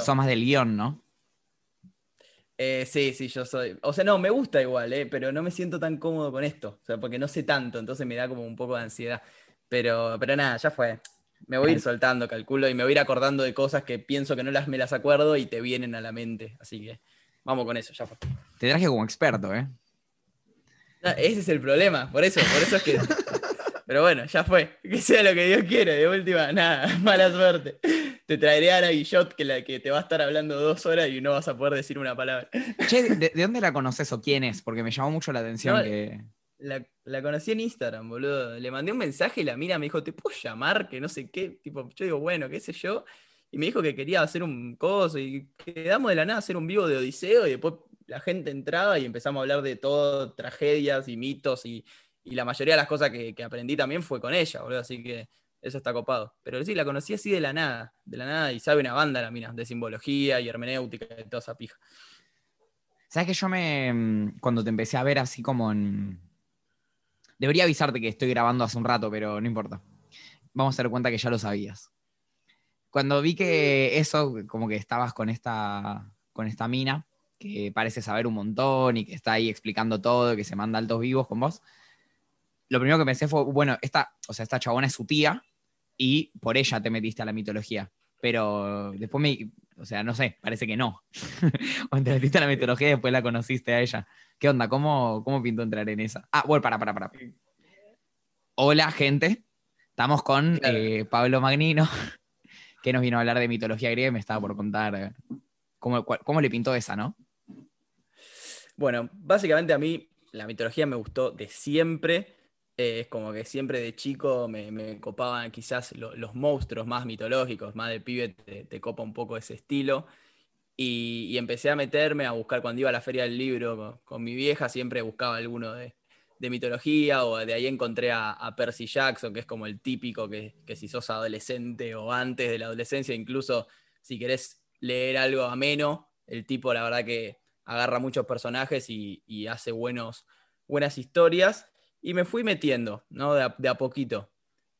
Sos más del guion, ¿no? Eh, sí, sí, yo soy. O sea, no, me gusta igual, eh, pero no me siento tan cómodo con esto. O sea, porque no sé tanto, entonces me da como un poco de ansiedad. Pero, pero nada, ya fue. Me voy a ir soltando, calculo, y me voy a ir acordando de cosas que pienso que no las me las acuerdo y te vienen a la mente. Así que vamos con eso, ya fue. Te traje como experto, ¿eh? ese es el problema, por eso, por eso es que. Pero bueno, ya fue. Que sea lo que Dios quiere, de última, nada, mala suerte. Te traeré a Ana Guillot que, la, que te va a estar hablando dos horas y no vas a poder decir una palabra. Che, ¿de, dónde la conoces o quién es? Porque me llamó mucho la atención que. La, conocí en Instagram, boludo. Le mandé un mensaje y la mira me dijo, ¿te puedo llamar? Que no sé qué. Tipo, yo digo, bueno, qué sé yo. Y me dijo que quería hacer un coso y quedamos de la nada a hacer un vivo de Odiseo y después la gente entraba y empezamos a hablar de todo, tragedias y mitos y, la mayoría de las cosas que, aprendí también fue con ella, boludo. Así que eso está copado. Pero sí, la conocí así de la nada, de la nada y sabe una banda la mina, de simbología y hermenéutica y toda esa pija. ¿Sabes que yo me, mm, cuando te empecé a ver así como en Debería avisarte que estoy grabando hace un rato, pero no importa. Vamos a dar cuenta que ya lo sabías. Cuando vi que eso, como que estabas con esta, con esta mina, que parece saber un montón y que está ahí explicando todo, que se manda altos vivos con vos, lo primero que pensé fue, bueno, esta, o sea, esta chabona es su tía y por ella te metiste a la mitología. Pero después me, o sea, no sé, parece que no. o te metiste a la mitología y después la conociste a ella. ¿Qué onda? ¿Cómo, cómo pinto entrar en esa? Ah, bueno, para, para, para. Hola, gente. Estamos con eh, Pablo Magnino, que nos vino a hablar de mitología griega y me estaba por contar eh, cómo, cómo le pintó esa, ¿no? Bueno, básicamente a mí la mitología me gustó de siempre. Es como que siempre de chico me, copaban quizás los monstruos más mitológicos, más de pibe te copa un poco ese estilo. Y, empecé a meterme a buscar cuando iba a la feria del libro con, mi vieja, siempre buscaba alguno de, mitología o de ahí encontré a, Percy Jackson, que es como el típico que, si sos adolescente o antes de la adolescencia, incluso si querés leer algo ameno, el tipo la verdad que agarra muchos personajes y, hace buenos, buenas historias. Y me fui metiendo, ¿no? De a, de a poquito.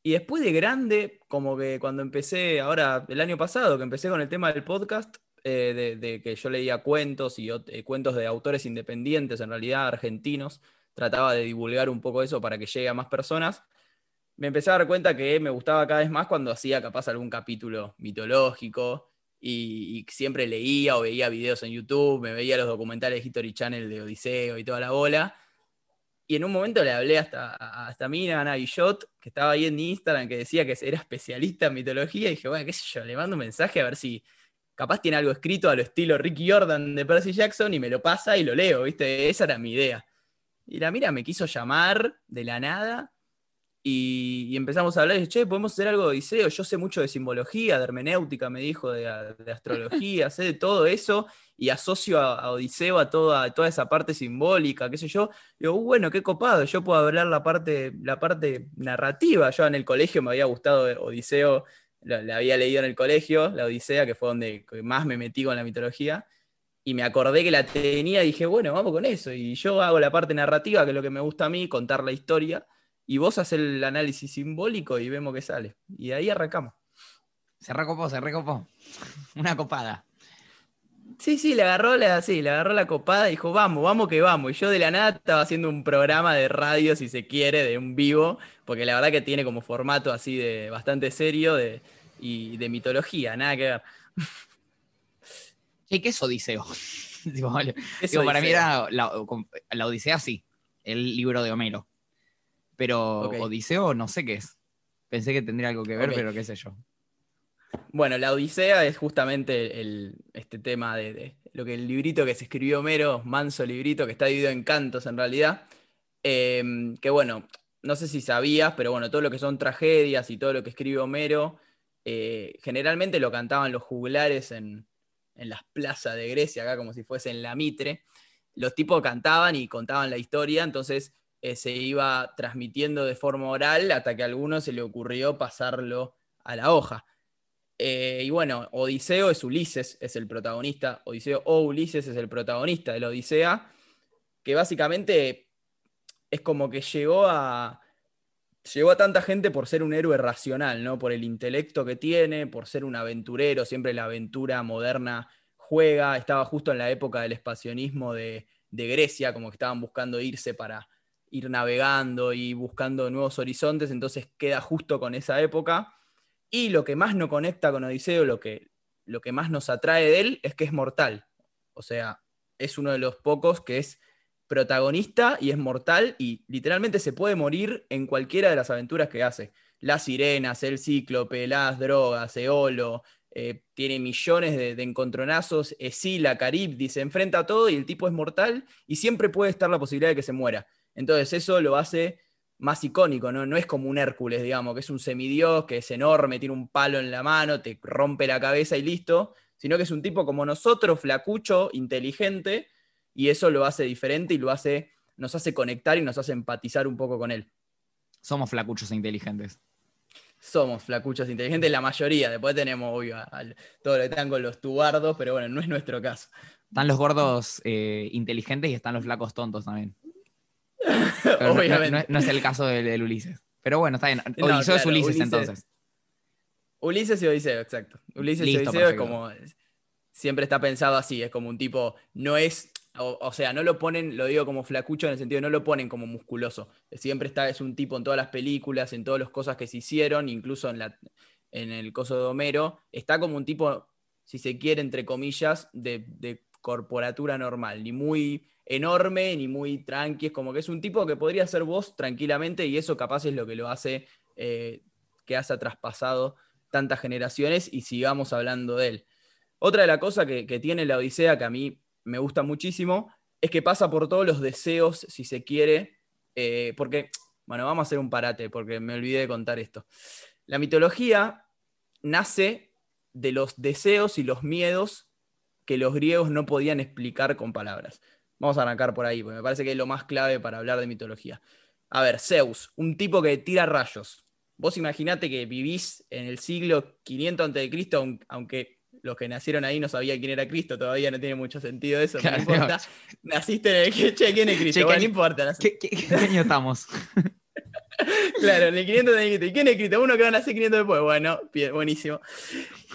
Y después de grande, como que cuando empecé, ahora el año pasado, que empecé con el tema del podcast, eh, de, que yo leía cuentos y eh, cuentos de autores independientes, en realidad argentinos, trataba de divulgar un poco eso para que llegue a más personas. Me empecé a dar cuenta que me gustaba cada vez más cuando hacía capaz algún capítulo mitológico y, siempre leía o veía videos en YouTube, me veía los documentales History Channel de Odiseo y toda la bola. Y en un momento le hablé hasta, hasta Mina, Ana Guillot, que estaba ahí en Instagram, que decía que era especialista en mitología, y dije, bueno, qué sé yo, le mando un mensaje a ver si, capaz tiene algo escrito a lo estilo Ricky Jordan de Percy Jackson y me lo pasa y lo leo, ¿viste? Esa era mi idea. Y la mira me quiso llamar de la nada y, empezamos a hablar y dije, che, podemos hacer algo de Odiseo, yo sé mucho de simbología, de hermenéutica, me dijo, de, astrología, sé de todo eso y asocio a, Odiseo a toda, toda esa parte simbólica, qué sé yo. Digo, uh, bueno, qué copado, yo puedo hablar la parte, la parte narrativa. Yo en el colegio me había gustado Odiseo la, había leído en el colegio, la Odisea, que fue donde más me metí con la mitología, y me acordé que la tenía y dije, bueno, vamos con eso. Y yo hago la parte narrativa, que es lo que me gusta a mí, contar la historia, y vos haces el análisis simbólico y vemos qué sale. Y ahí arrancamos. Se recopó, se recopó. Una copada. Sí, sí, le agarró la, sí, le agarró la copada y dijo, vamos, vamos que vamos. Y yo de la nada estaba haciendo un programa de radio, si se quiere, de un vivo, porque la verdad que tiene como formato así de bastante serio de, y de mitología, nada que ver. ¿Qué es Odiseo? para mí era la, Odisea, sí, el libro de Homero. Pero Odiseo no sé qué es. Pensé que tendría algo que ver, pero qué sé yo. Bueno, la Odisea es justamente el, este tema de, lo que el librito que se escribió Homero, manso librito, que está dividido en cantos en realidad. Em, que bueno, no sé si sabías, pero bueno, todo lo que son tragedias y todo lo que escribe Homero, eh, generalmente lo cantaban los juglares en, las plazas de Grecia, acá como si fuese en la Mitre. Los tipos cantaban y contaban la historia, entonces eh, se iba transmitiendo de forma oral hasta que a alguno se le ocurrió pasarlo a la hoja. Eh, y bueno, Odiseo es Ulises, es el protagonista, Odiseo o Ulises es el protagonista de la Odisea, que básicamente es como que llegó a, llegó a tanta gente por ser un héroe racional, ¿no? Por el intelecto que tiene, por ser un aventurero, siempre la aventura moderna juega, estaba justo en la época del espacionismo de, de Grecia, como que estaban buscando irse para ir navegando y buscando nuevos horizontes, entonces queda justo con esa época. Y lo que más nos conecta con Odiseo, lo que, lo que más nos atrae de él, es que es mortal. O sea, es uno de los pocos que es protagonista y es mortal y literalmente se puede morir en cualquiera de las aventuras que hace. Las sirenas, el cíclope, las drogas, Eolo, eh, tiene millones de, encontronazos, Esila, Caribdi, se enfrenta a todo y el tipo es mortal y siempre puede estar la posibilidad de que se muera. Entonces eso lo hace más icónico, ¿no? No es como un Hércules, digamos, que es un semidios, que es enorme, tiene un palo en la mano, te rompe la cabeza y listo, sino que es un tipo como nosotros, flacucho, inteligente, y eso lo hace diferente y lo hace, nos hace conectar y nos hace empatizar un poco con él. Somos flacuchos e inteligentes. Somos flacuchos e inteligentes, la mayoría. Después tenemos, obvio, todo lo que están con los tubardos, pero bueno, no es nuestro caso. Están los gordos eh, inteligentes y están los flacos tontos también. Obviamente. No, es el caso del, Ulises. Pero bueno, está bien. Odiseo es Ulises, entonces. Ulises y Odiseo, exacto. Ulises y Odiseo es como. Siempre está pensado así, es como un tipo. No es. O, sea, no lo ponen, lo digo como flacucho en el sentido, no lo ponen como musculoso. Siempre está, es un tipo en todas las películas, en todas las cosas que se hicieron, incluso en, la, en el coso de Homero. Está como un tipo, si se quiere, entre comillas, de, de corporatura normal, ni muy enorme ni muy tranqui, es como que es un tipo que podría ser vos tranquilamente y eso capaz es lo que lo hace, eh, que hace traspasado tantas generaciones y sigamos hablando de él. Otra de las cosas que, tiene la Odisea que a mí me gusta muchísimo es que pasa por todos los deseos, si se quiere, eh, porque, bueno, vamos a hacer un parate porque me olvidé de contar esto. La mitología nace de los deseos y los miedos que los griegos no podían explicar con palabras. Vamos a arrancar por ahí, porque me parece que es lo más clave para hablar de mitología. A ver, Zeus, un tipo que tira rayos. Vos imaginate que vivís en el siglo 500 a.C., aunque los que nacieron ahí no sabían quién era Cristo, todavía no tiene mucho sentido eso, no importa. Naciste en el que, che, ¿quién es Cristo? bueno, no importa. ¿Qué, año estamos? claro, en el 500 a.C. ¿Y quién es Cristo? Uno que va a nacer 500 después. Bueno, buenísimo.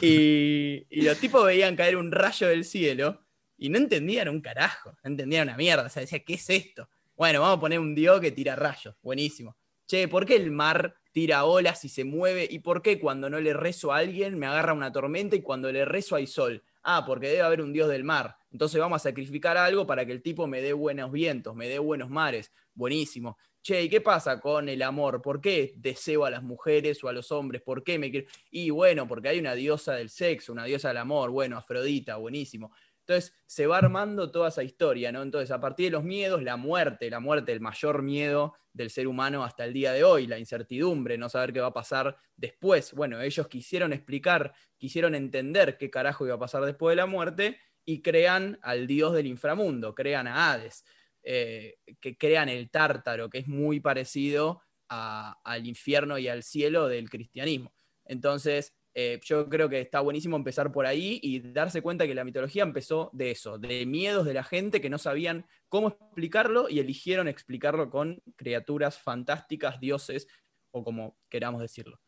Y, y los tipos veían caer un rayo del cielo y no entendían un carajo, no entendían una mierda. O sea, decía, ¿qué es esto? Bueno, vamos a poner un dios que tira rayos. Buenísimo. Che, ¿por qué el mar tira olas y se mueve? ¿Y por qué cuando no le rezo a alguien me agarra una tormenta y cuando le rezo hay sol? Ah, porque debe haber un dios del mar. Entonces vamos a sacrificar algo para que el tipo me dé buenos vientos, me dé buenos mares. Buenísimo. Che, ¿y qué pasa con el amor? ¿Por qué deseo a las mujeres o a los hombres? ¿Por qué me quiero? Y bueno, porque hay una diosa del sexo, una diosa del amor. Bueno, Afrodita, buenísimo. Entonces se va armando toda esa historia, ¿no? Entonces, a partir de los miedos, la muerte, la muerte, el mayor miedo del ser humano hasta el día de hoy, la incertidumbre, no saber qué va a pasar después. Bueno, ellos quisieron explicar, quisieron entender qué carajo iba a pasar después de la muerte y crean al dios del inframundo, crean a Hades, eh, que crean el tártaro, que es muy parecido al infierno y al cielo del cristianismo. Entonces, eh, yo creo que está buenísimo empezar por ahí y darse cuenta que la mitología empezó de eso, de miedos de la gente que no sabían cómo explicarlo y eligieron explicarlo con criaturas fantásticas, dioses o como queramos decirlo.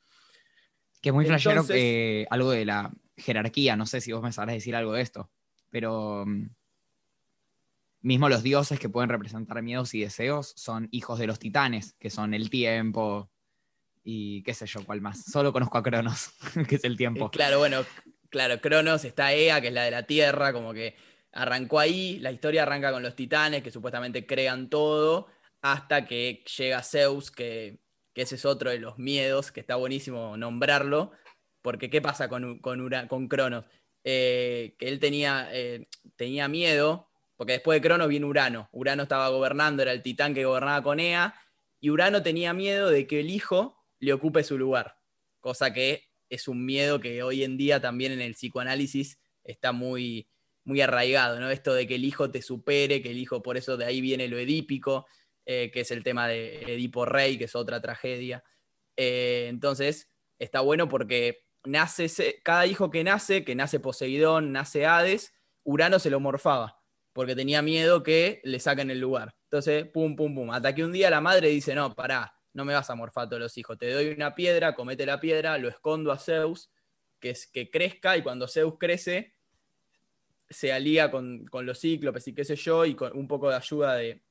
Que muy flashero que algo de la jerarquía, no sé si vos me sabrás decir algo de esto, pero mm, mismo los dioses que pueden representar miedos y deseos son hijos de los titanes, que son el tiempo, y qué sé yo, cuál más. Solo conozco a Cronos, que es el tiempo. Eh, claro, bueno, claro, Cronos está Ea, que es la de la Tierra, como que arrancó ahí, la historia arranca con los titanes, que supuestamente crean todo, hasta que llega Zeus, que, ese es otro de los miedos, que está buenísimo nombrarlo, porque ¿qué pasa con, con, con Cronos? Eh, que él tenía, eh, tenía miedo, porque después de Cronos viene Urano. Urano estaba gobernando, era el titán que gobernaba con Ea, y Urano tenía miedo de que el hijo le ocupe su lugar, cosa que es un miedo que hoy en día también en el psicoanálisis está muy, muy arraigado, ¿no? Esto de que el hijo te supere, que el hijo, por eso de ahí viene lo edípico, eh, que es el tema de Edipo Rey, que es otra tragedia. Eh, entonces, está bueno porque nace cada hijo que nace, que nace Poseidón, nace Hades, Urano se lo morfaba, porque tenía miedo que le saquen el lugar. Entonces, pum, pum, pum. Hasta que un día la madre dice, no, pará, no me vas a morfar todos los hijos, te doy una piedra, comete la piedra, lo escondo a Zeus, que, es, que crezca, y cuando Zeus crece, se alía con, los cíclopes y qué sé yo, y con un poco de ayuda de,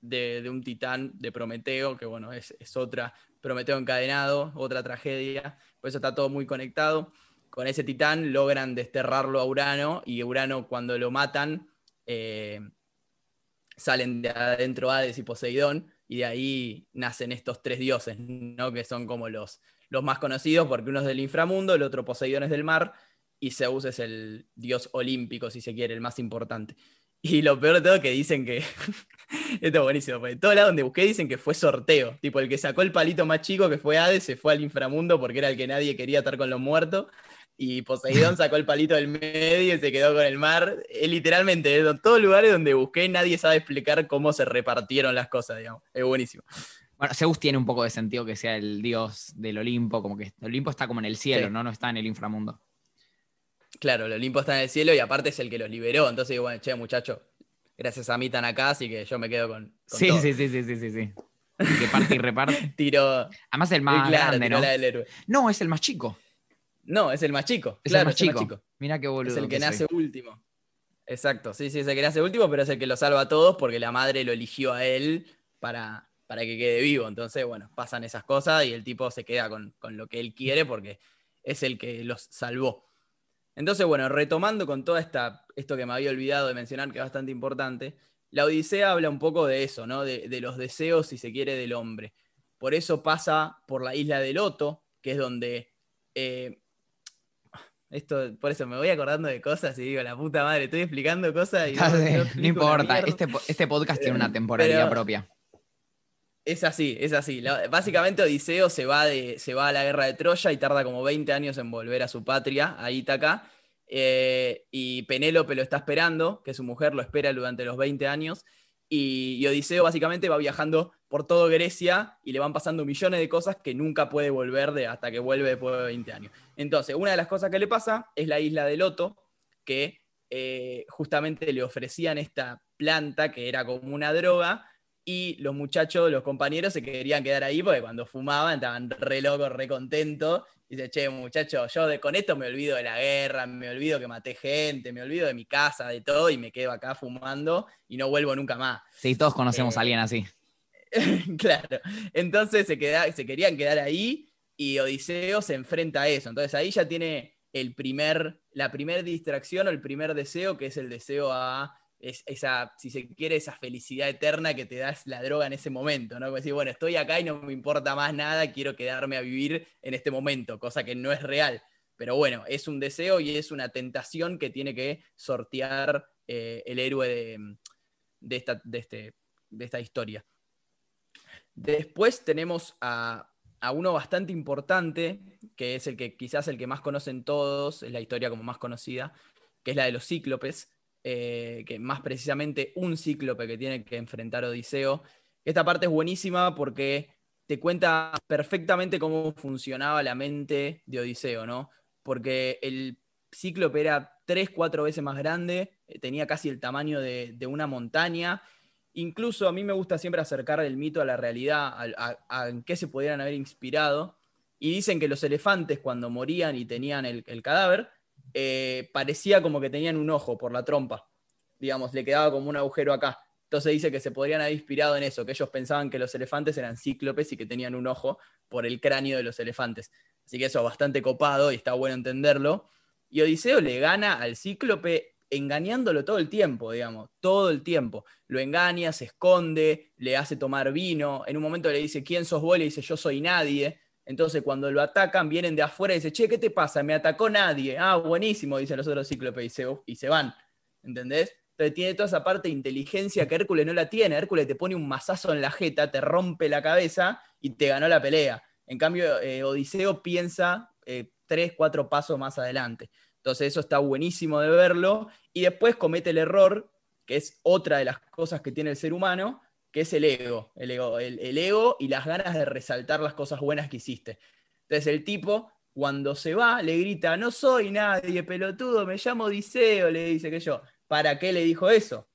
de, un titán de Prometeo, que bueno, es, es, otra, Prometeo encadenado, otra tragedia, por eso está todo muy conectado. Con ese titán logran desterrarlo a Urano y Urano cuando lo matan eh, salen de adentro Hades y Poseidón y de ahí nacen estos tres dioses, ¿no? que son como los, los más conocidos porque uno es del inframundo, el otro Poseidón es del mar y Zeus es el dios olímpico, si se quiere, el más importante. Y lo peor de todo es que dicen que. Esto es buenísimo, porque todo lado donde busqué dicen que fue sorteo. Tipo, el que sacó el palito más chico, que fue Hades, se fue al inframundo porque era el que nadie quería estar con los muertos. Y Poseidón sacó el palito del medio y se quedó con el mar. Es literalmente, en todos los lugares donde busqué, nadie sabe explicar cómo se repartieron las cosas, digamos. Es buenísimo. Bueno, Zeus tiene un poco de sentido que sea el dios del Olimpo, como que el Olimpo está como en el cielo, ¿no? No está en el inframundo. Claro, el Olimpo está en el cielo y aparte es el que los liberó. Entonces, bueno, che, muchacho, gracias a mí están acá, así que yo me quedo con. sí, sí, sí, sí, sí, sí, sí. Que parte y reparte. Tiro. Además, el más grande, ¿no? No, es el más chico. No, es el más chico. Es el más chico. Mira qué boludo. Es el que, nace último. Exacto, sí, sí, es el que nace último, pero es el que lo salva a todos porque la madre lo eligió a él para, para que quede vivo. Entonces, bueno, pasan esas cosas y el tipo se queda con, con lo que él quiere porque es el que los salvó. Entonces, bueno, retomando con todo esta, esto que me había olvidado de mencionar, que es bastante importante, la Odisea habla un poco de eso, ¿no? De, los deseos, si se quiere, del hombre. Por eso pasa por la isla de Loto, que es donde... Eh, esto, por eso me voy acordando de cosas y digo, la puta madre, estoy explicando cosas y... No, importa, este, este, podcast tiene una temporalidad propia. Es así, es así. Básicamente Odiseo se va, de, se va a la guerra de Troya y tarda como 20 años en volver a su patria, a Ítaca. Eh, y Penélope lo está esperando, que su mujer lo espera durante los 20 años. Y, Odiseo básicamente va viajando por todo Grecia y le van pasando millones de cosas que nunca puede volver de, hasta que vuelve después de 20 años. Entonces, una de las cosas que le pasa es la isla de Loto, que eh, justamente le ofrecían esta planta que era como una droga y los muchachos, los compañeros se querían quedar ahí porque cuando fumaban estaban re locos, re contentos. Y dice, che, muchachos, yo de, con esto me olvido de la guerra, me olvido que maté gente, me olvido de mi casa, de todo, y me quedo acá fumando y no vuelvo nunca más. Sí, todos conocemos a alguien así. claro. Entonces se, queda, se querían quedar ahí y Odiseo se enfrenta a eso. Entonces ahí ya tiene el primer, la primera distracción o el primer deseo, que es el deseo a es esa, si se quiere, esa felicidad eterna que te da la droga en ese momento, ¿no? Como decir, bueno, estoy acá y no me importa más nada, quiero quedarme a vivir en este momento, cosa que no es real. Pero bueno, es un deseo y es una tentación que tiene que sortear eh, el héroe de, esta, de, este, de esta historia. Después tenemos a, uno bastante importante, que es el que quizás el que más conocen todos, es la historia como más conocida, que es la de los cíclopes, eh, que más precisamente un cíclope que tiene que enfrentar Odiseo. Esta parte es buenísima porque te cuenta perfectamente cómo funcionaba la mente de Odiseo, ¿no? Porque el cíclope era tres, cuatro veces más grande, eh, tenía casi el tamaño de, una montaña. Incluso a mí me gusta siempre acercar el mito a la realidad, a, en qué se pudieran haber inspirado. Y dicen que los elefantes cuando morían y tenían el cadáver, eh, parecía como que tenían un ojo por la trompa. Digamos, le quedaba como un agujero acá. Entonces dice que se podrían haber inspirado en eso, que ellos pensaban que los elefantes eran cíclopes y que tenían un ojo por el cráneo de los elefantes. Así que eso es bastante copado y está bueno entenderlo. Y Odiseo le gana al cíclope engañándolo todo el tiempo, digamos, todo el tiempo. Lo engaña, se esconde, le hace tomar vino. En un momento le dice, ¿quién sos vos? Le dice, yo soy nadie. Entonces, cuando lo atacan, vienen de afuera y dicen, che, ¿qué te pasa? Me atacó nadie. Ah, buenísimo, dicen los otros cíclopes y se, van. ¿Entendés? Entonces tiene toda esa parte de inteligencia que Hércules no la tiene. Hércules te pone un mazazo en la jeta, te rompe la cabeza y te ganó la pelea. En cambio, eh, Odiseo piensa eh, tres, cuatro pasos más adelante. Entonces eso está buenísimo de verlo. Y después comete el error, que es otra de las cosas que tiene el ser humano, que es el ego, el ego, el, ego y las ganas de resaltar las cosas buenas que hiciste. Entonces el tipo, cuando se va, le grita, no soy nadie, pelotudo, me llamo Odiseo, le dice que yo. ¿Para qué le dijo eso?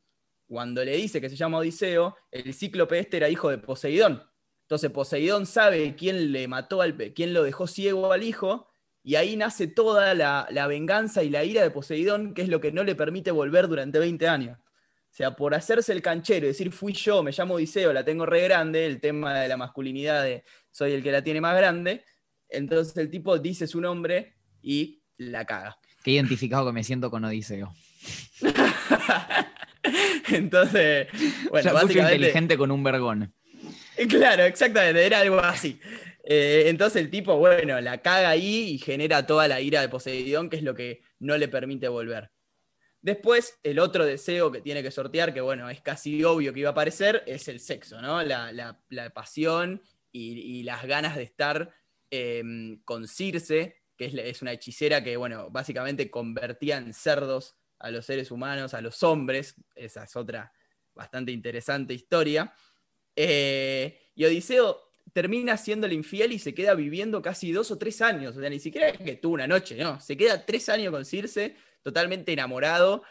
Cuando le dice que se llama Odiseo, el cíclope este era hijo de Poseidón. Entonces Poseidón sabe quién le mató al quién lo dejó ciego al hijo, y ahí nace toda la, la, venganza y la ira de Poseidón, que es lo que no le permite volver durante 20 años. O sea, por hacerse el canchero y decir fui yo, me llamo Odiseo, la tengo re grande, el tema de la masculinidad de soy el que la tiene más grande, entonces el tipo dice su nombre y la caga. Qué identificado que me siento con Odiseo. entonces, bueno, básicamente... inteligente con un vergón. Claro, exactamente, era algo así. Eh, entonces el tipo, bueno, la caga ahí y genera toda la ira de Poseidón, que es lo que no le permite volver. Después, el otro deseo que tiene que sortear, que bueno, es casi obvio que iba a aparecer, es el sexo, ¿no? La, pasión y, las ganas de estar em, con Circe, que es, es, una hechicera que, bueno, básicamente convertía en cerdos a los seres humanos, a los hombres. Esa es otra bastante interesante historia. Eh, y Odiseo termina el infiel y se queda viviendo casi dos o tres años. O sea, ni siquiera que tuvo una noche, ¿no? Se queda tres años con Circe, totalmente enamorado.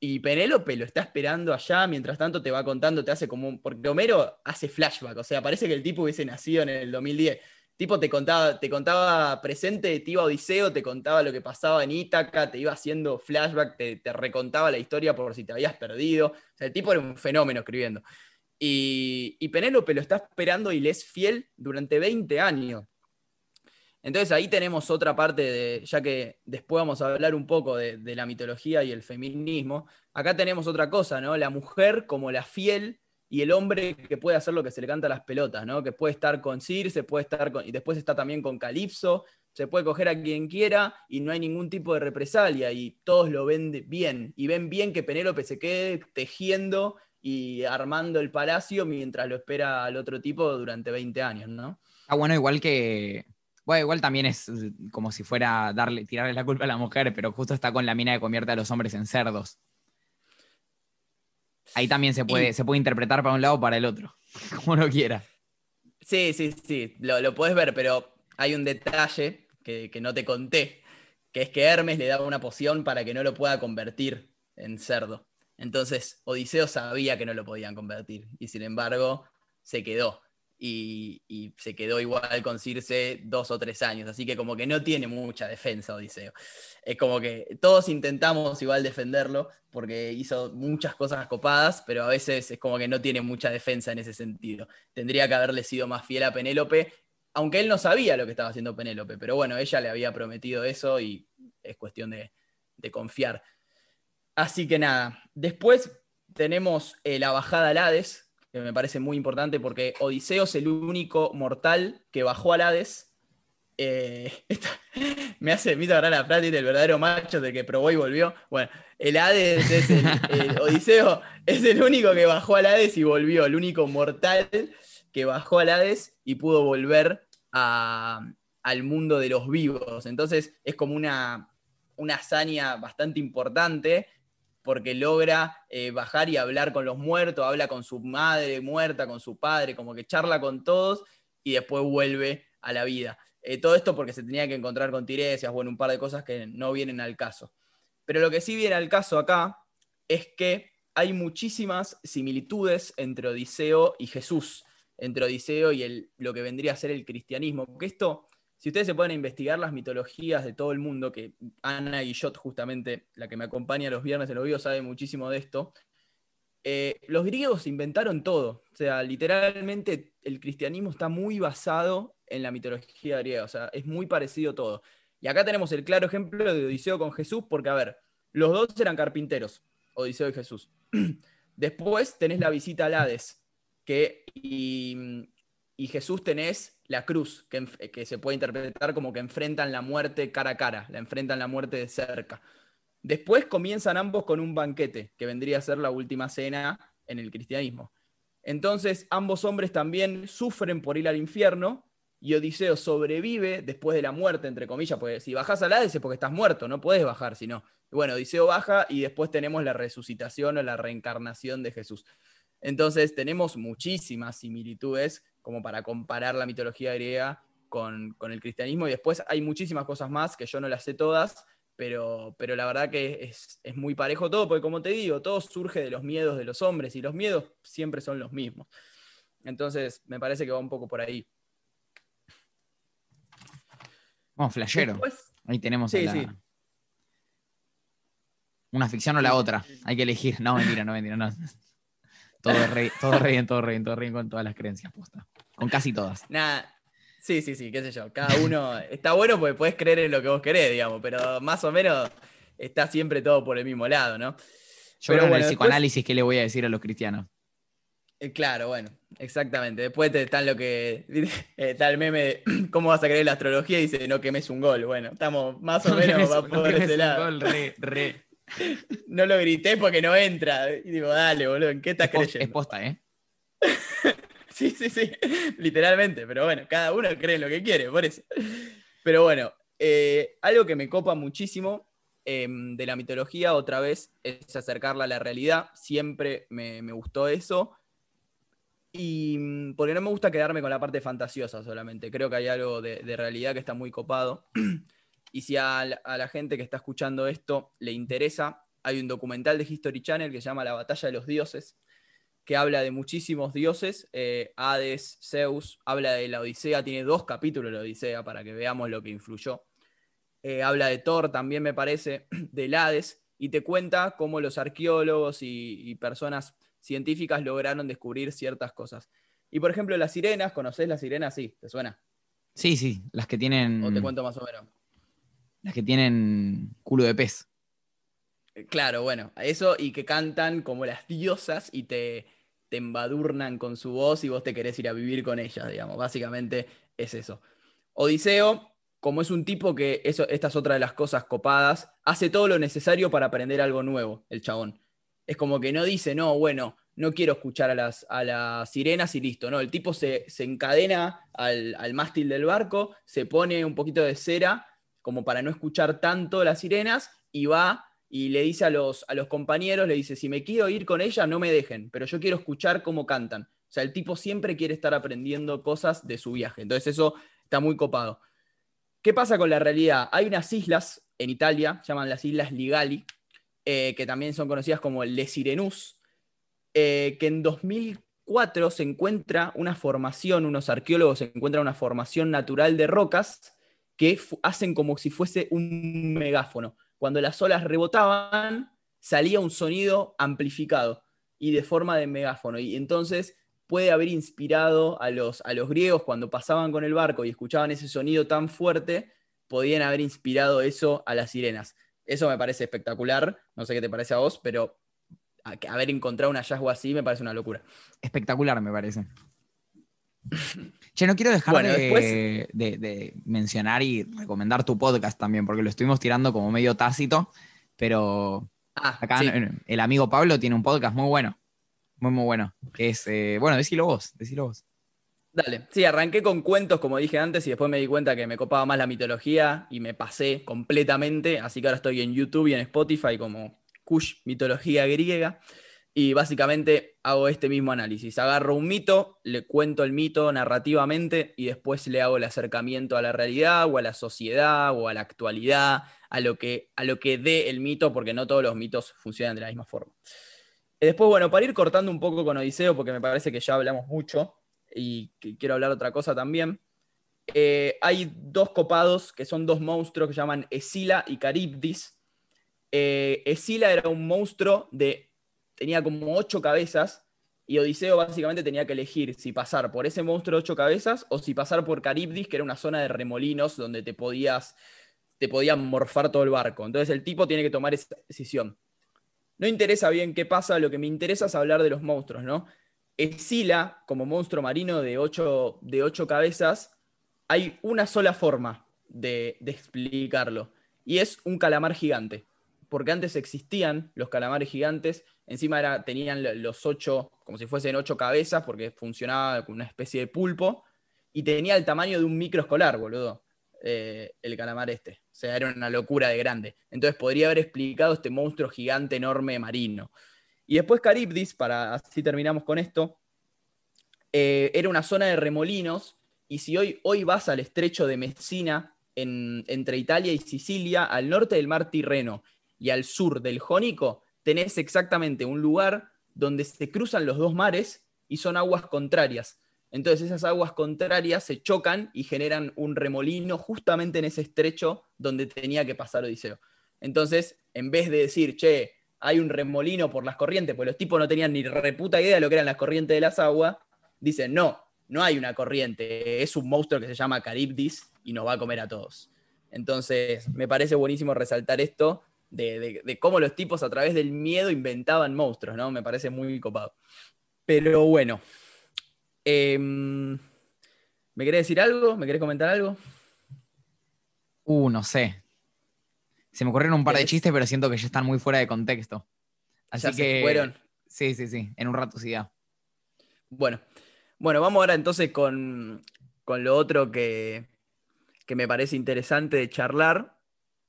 Y Penélope lo está esperando allá, mientras tanto te va contando, te hace como un... Porque Homero hace flashback, o sea, parece que el tipo hubiese nacido en el 2010. tipo te contaba, te contaba presente, te iba a Odiseo, te contaba lo que pasaba en Ítaca, te iba haciendo flashback, te, te recontaba la historia por si te habías perdido. O sea, el tipo era un fenómeno escribiendo. Y, Penélope lo está esperando y le es fiel durante 20 años. Entonces ahí tenemos otra parte de, ya que después vamos a hablar un poco de, la mitología y el feminismo, acá tenemos otra cosa, ¿no? La mujer como la fiel y el hombre que puede hacer lo que se le canta a las pelotas, ¿no? Que puede estar con Circe, puede estar con, y después está también con Calipso, se puede coger a quien quiera y no hay ningún tipo de represalia y todos lo ven bien y ven bien que Penélope se quede tejiendo y armando el palacio mientras lo espera al otro tipo durante 20 años, ¿no? Ah, bueno, igual que. Bueno, igual también es como si fuera darle, tirarle la culpa a la mujer, pero justo está con la mina que convierte a los hombres en cerdos. Ahí también se puede, se puede interpretar para un lado o para el otro, como uno quiera. Sí, sí, sí, lo, lo puedes ver, pero hay un detalle que, que no te conté, que es que Hermes le da una poción para que no lo pueda convertir en cerdo. Entonces, Odiseo sabía que no lo podían convertir y sin embargo se quedó. Y, se quedó igual con Circe dos o tres años, así que como que no tiene mucha defensa Odiseo. Es como que todos intentamos igual defenderlo porque hizo muchas cosas copadas, pero a veces es como que no tiene mucha defensa en ese sentido. Tendría que haberle sido más fiel a Penélope, aunque él no sabía lo que estaba haciendo Penélope, pero bueno, ella le había prometido eso y es cuestión de, de confiar. Así que nada, después tenemos eh, la bajada al Hades, que me parece muy importante porque Odiseo es el único mortal que bajó al Hades. Eh, me hace, me hizo la frase del verdadero macho de que probó y volvió. Bueno, el Hades es el, Odiseo es el único que bajó al Hades y volvió, el único mortal que bajó al Hades y pudo volver al mundo de los vivos. Entonces es como una, una hazaña bastante importante porque logra eh, bajar y hablar con los muertos, habla con su madre muerta, con su padre, como que charla con todos y después vuelve a la vida. Eh, todo esto porque se tenía que encontrar con Tiresias, bueno, un par de cosas que no vienen al caso. Pero lo que sí viene al caso acá es que hay muchísimas similitudes entre Odiseo y Jesús, entre Odiseo y el, lo que vendría a ser el cristianismo, porque esto si ustedes se pueden investigar las mitologías de todo el mundo, que Ana Guillot, justamente la que me acompaña los viernes en los videos, sabe muchísimo de esto, eh, los griegos inventaron todo. O sea, literalmente el cristianismo está muy basado en la mitología griega. O sea, es muy parecido todo. Y acá tenemos el claro ejemplo de Odiseo con Jesús, porque, a ver, los dos eran carpinteros, Odiseo y Jesús. Después tenés la visita al Hades, que, y, y Jesús tenés la cruz, que, se puede interpretar como que enfrentan la muerte cara a cara, la enfrentan la muerte de cerca. Después comienzan ambos con un banquete, que vendría a ser la última cena en el cristianismo. Entonces, ambos hombres también sufren por ir al infierno y Odiseo sobrevive después de la muerte, entre comillas, porque si bajas al Hades es porque estás muerto, no puedes bajar, sino. Bueno, Odiseo baja y después tenemos la resucitación o la reencarnación de Jesús. Entonces, tenemos muchísimas similitudes como para comparar la mitología griega con, el cristianismo. Y después hay muchísimas cosas más que yo no las sé todas, pero, pero la verdad que es, muy parejo todo, porque como te digo, todo surge de los miedos de los hombres y los miedos siempre son los mismos. Entonces, me parece que va un poco por ahí. Vamos, flashero. Después- Ahí tenemos Sí, a la- sí. una ficción o la otra. Hay que elegir. No, mentira, no, mentira, no. Todo re, todo re bien, todo re bien, todo re bien con todas las creencias, posta. Con casi todas. Nada. Sí, sí, sí, qué sé yo. Cada uno está bueno porque puedes creer en lo que vos querés, digamos, pero más o menos está siempre todo por el mismo lado, ¿no? Yo Pero creo en bueno, el después- psicoanálisis que le voy a decir a los cristianos. Eh, Claro, bueno, exactamente. Después te están lo que. eh, Está el meme de cómo vas a creer la astrología y dice no quemes un gol. Bueno, estamos más o menos No por quemes ese un lado. gol, re, re. No lo grité porque no entra. Y digo, dale, boludo, ¿en qué estás Es, es creyendo? posta, ¿eh? Sí, sí, sí, literalmente, pero bueno, cada uno cree en lo que quiere, por eso. Pero bueno, eh, algo que me copa muchísimo em, de la mitología, otra vez, es acercarla a la realidad. Siempre me, me gustó eso. Y mm, porque no me gusta quedarme con la parte fantasiosa solamente. Creo que hay algo de, de realidad que está muy copado. Y si a la, a la gente que está escuchando esto le interesa, hay un documental de History Channel que se llama La Batalla de los Dioses, que habla de muchísimos dioses, eh, Hades, Zeus, habla de la Odisea, tiene dos capítulos de la Odisea para que veamos lo que influyó. Eh, habla de Thor también me parece, del Hades, y te cuenta cómo los arqueólogos y, y personas científicas lograron descubrir ciertas cosas. Y por ejemplo, las sirenas, ¿conoces las sirenas? Sí, ¿te suena? Sí, sí, las que tienen. O te cuento más o menos. Las que tienen culo de pez. Eh, Claro, bueno, eso y que cantan como las diosas y te, te embadurnan con su voz y vos te querés ir a vivir con ellas, digamos. Básicamente es eso. Odiseo, como es un tipo que, eso, esta es otra de las cosas copadas, hace todo lo necesario para aprender algo nuevo, el chabón. Es como que no dice, no, bueno, no quiero escuchar a las, a las sirenas y listo. No, el tipo se, se encadena al, al mástil del barco, se pone un poquito de cera como para no escuchar tanto las sirenas y va y le dice a los, a los compañeros, le dice, si me quiero ir con ella, no me dejen, pero yo quiero escuchar cómo cantan. O sea, el tipo siempre quiere estar aprendiendo cosas de su viaje. Entonces eso está muy copado. ¿Qué pasa con la realidad? Hay unas islas en Italia, se llaman las Islas Ligali, eh, que también son conocidas como Le Sirenus, eh, que en 2004 se encuentra una formación, unos arqueólogos encuentran una formación natural de rocas que hacen como si fuese un megáfono. Cuando las olas rebotaban, salía un sonido amplificado y de forma de megáfono. Y entonces puede haber inspirado a los, a los griegos cuando pasaban con el barco y escuchaban ese sonido tan fuerte, podían haber inspirado eso a las sirenas. Eso me parece espectacular, no sé qué te parece a vos, pero haber encontrado un hallazgo así me parece una locura. Espectacular, me parece. Che, no quiero dejar Bueno, de, después- de- de mencionar y recomendar tu podcast también, porque lo estuvimos tirando como medio tácito, pero Ah, acá sí. el amigo Pablo tiene un podcast muy bueno. Muy, muy bueno. Que es, eh, bueno, decilo vos, decilo vos. Dale, sí, arranqué con cuentos, como dije antes, y después me di cuenta que me copaba más la mitología y me pasé completamente, así que ahora estoy en YouTube y en Spotify como Kush Mitología Griega, y básicamente hago este mismo análisis. Agarro un mito, le cuento el mito narrativamente y después le hago el acercamiento a la realidad o a la sociedad o a la actualidad, a lo que, a lo que dé el mito, porque no todos los mitos funcionan de la misma forma. Y después, bueno, para ir cortando un poco con Odiseo, porque me parece que ya hablamos mucho, y que quiero hablar otra cosa también. Eh, hay dos copados que son dos monstruos que llaman Escila y Caribdis. Eh, Escila era un monstruo de. Tenía como ocho cabezas. Y Odiseo básicamente tenía que elegir si pasar por ese monstruo de ocho cabezas o si pasar por Caribdis, que era una zona de remolinos donde te podías. te podían morfar todo el barco. Entonces el tipo tiene que tomar esa decisión. No interesa bien qué pasa, lo que me interesa es hablar de los monstruos, ¿no? Escila, como monstruo marino de ocho, de ocho cabezas, hay una sola forma de, de explicarlo, y es un calamar gigante. Porque antes existían los calamares gigantes, encima era, tenían lo- los ocho, como si fuesen ocho cabezas, porque funcionaba como una especie de pulpo, y tenía el tamaño de un microescolar, boludo, eh, el calamar este. O sea, era una locura de grande. Entonces podría haber explicado este monstruo gigante, enorme, marino. Y después Caribdis, para así terminamos con esto, eh, era una zona de remolinos, y si hoy, hoy vas al estrecho de Messina, en- entre Italia y Sicilia, al norte del mar Tirreno y al sur del Jónico, tenés exactamente un lugar donde se cruzan los dos mares y son aguas contrarias. Entonces esas aguas contrarias se chocan y generan un remolino justamente en ese estrecho donde tenía que pasar Odiseo. Entonces, en vez de decir, che, hay un remolino por las corrientes, pues los tipos no tenían ni reputa idea de lo que eran las corrientes de las aguas, dicen, no, no hay una corriente, es un monstruo que se llama Caribdis y nos va a comer a todos. Entonces, me parece buenísimo resaltar esto de, cómo los tipos a través del miedo inventaban monstruos, ¿no? Me parece muy copado. Pero bueno, em, ¿me querés decir algo? ¿Me querés comentar algo? Uh, no sé. Se me ocurrieron un par de chistes, pero siento que ya están muy fuera de contexto. Así que. Se fueron. Sí, sí, sí. En un rato sí ya. Bueno. Bueno, vamos ahora entonces con, lo otro que, me parece interesante de charlar,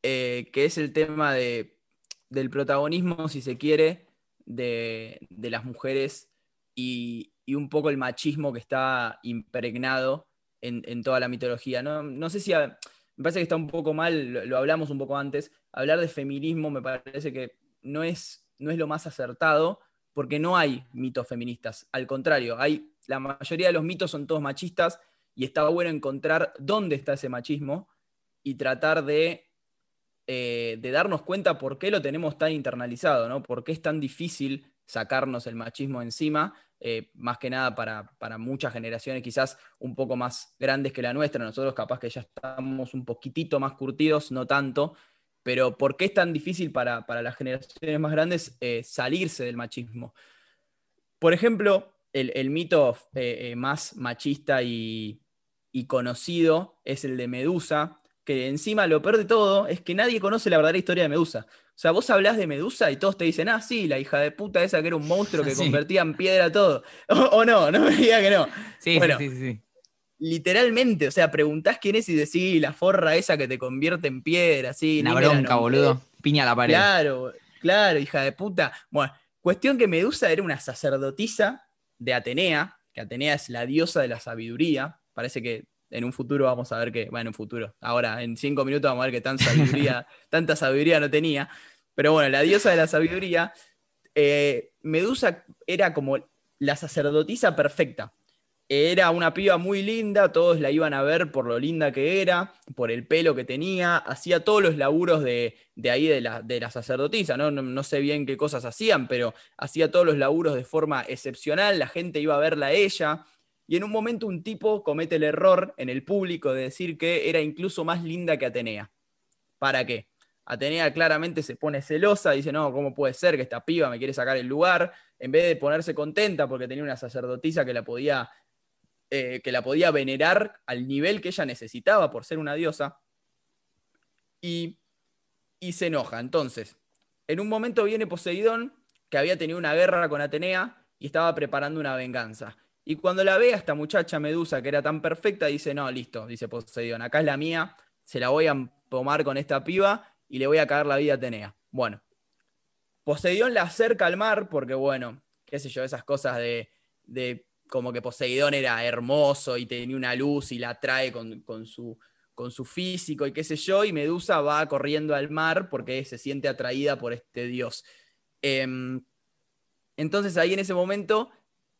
eh, que es el tema de, del protagonismo, si se quiere, de, las mujeres y, un poco el machismo que está impregnado en, toda la mitología. No, sé si me parece que está un poco mal, lo, hablamos un poco antes, hablar de feminismo me parece que no es, no es lo más acertado, porque no hay mitos feministas. Al contrario, hay, la mayoría de los mitos son todos machistas y está bueno encontrar dónde está ese machismo y tratar de, eh, de darnos cuenta por qué lo tenemos tan internalizado, ¿no? por qué es tan difícil sacarnos el machismo encima eh, más que nada para, muchas generaciones quizás un poco más grandes que la nuestra, nosotros capaz que ya estamos un poquitito más curtidos, no tanto, pero ¿por qué es tan difícil para, las generaciones más grandes eh, salirse del machismo? Por ejemplo, el, mito eh, más machista y conocido es el de Medusa, que encima lo peor de todo es que nadie conoce la verdadera historia de Medusa. O sea, vos hablás de Medusa y todos te dicen, ah, sí, la hija de puta esa que era un monstruo que convertía en piedra todo. O, no, no me diga que no. Sí, sí, sí, sí, Literalmente, o sea, preguntás quién es y decís, la forra esa que te convierte en piedra, sí. Una bronca, boludo. Piña a la pared. Claro, claro, hija de puta. Bueno, cuestión que Medusa era una sacerdotisa de Atenea, que Atenea es la diosa de la sabiduría. Parece que en un futuro vamos a ver que, bueno, en un futuro, ahora en cinco minutos vamos a ver que tan sabiduría, tanta sabiduría no tenía. Pero bueno, la diosa de la sabiduría, eh, Medusa era como la sacerdotisa perfecta. Era una piba muy linda, todos la iban a ver por lo linda que era, por el pelo que tenía, hacía todos los laburos de, ahí de la, de la sacerdotisa, ¿no? ¿no? sé bien qué cosas hacían, pero hacía todos los laburos de forma excepcional, la gente iba a verla a ella, y en un momento un tipo comete el error en el público de decir que era incluso más linda que Atenea. ¿Para qué? Atenea claramente se pone celosa, dice, no, ¿cómo puede ser que esta piba me quiere sacar el lugar? En vez de ponerse contenta porque tenía una sacerdotisa que la podía, eh, que la podía venerar al nivel que ella necesitaba por ser una diosa, y, y se enoja. Entonces, en un momento viene Poseidón, que había tenido una guerra con Atenea y estaba preparando una venganza. Y cuando la ve a esta muchacha Medusa, que era tan perfecta, dice, no, listo, dice Poseidón, acá es la mía, se la voy a tomar con esta piba y le voy a caer la vida a Atenea. Bueno, Poseidón la acerca al mar porque, bueno, qué sé yo, esas cosas de, como que Poseidón era hermoso y tenía una luz y la atrae con, su, con su físico y qué sé yo, y Medusa va corriendo al mar porque se siente atraída por este dios. Em, entonces ahí en ese momento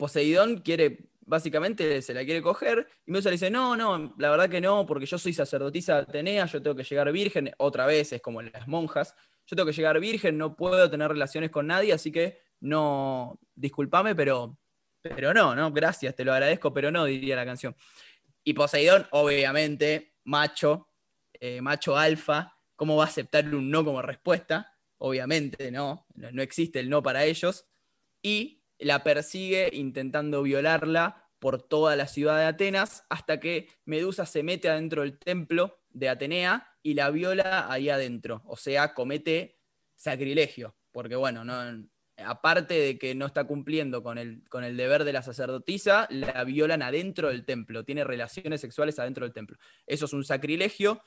Poseidón quiere, básicamente se la quiere coger, y Medusa dice, no, no, la verdad que no, porque yo soy sacerdotisa Atenea, yo tengo que llegar virgen, otra vez es como las monjas, yo tengo que llegar virgen, no puedo tener relaciones con nadie, así que no, discúlpame, pero, pero no, no, gracias, te lo agradezco, pero no, diría la canción. Y Poseidón, obviamente, macho, eh, macho alfa, ¿cómo va a aceptar un no como respuesta? Obviamente, no, no existe el no para ellos. Y la persigue intentando violarla por toda la ciudad de Atenas, hasta que Medusa se mete adentro del templo de Atenea y la viola ahí adentro. O sea, comete sacrilegio, porque bueno, no, aparte de que no está cumpliendo con el, con el deber de la sacerdotisa, la violan adentro del templo, tiene relaciones sexuales adentro del templo. Eso es un sacrilegio.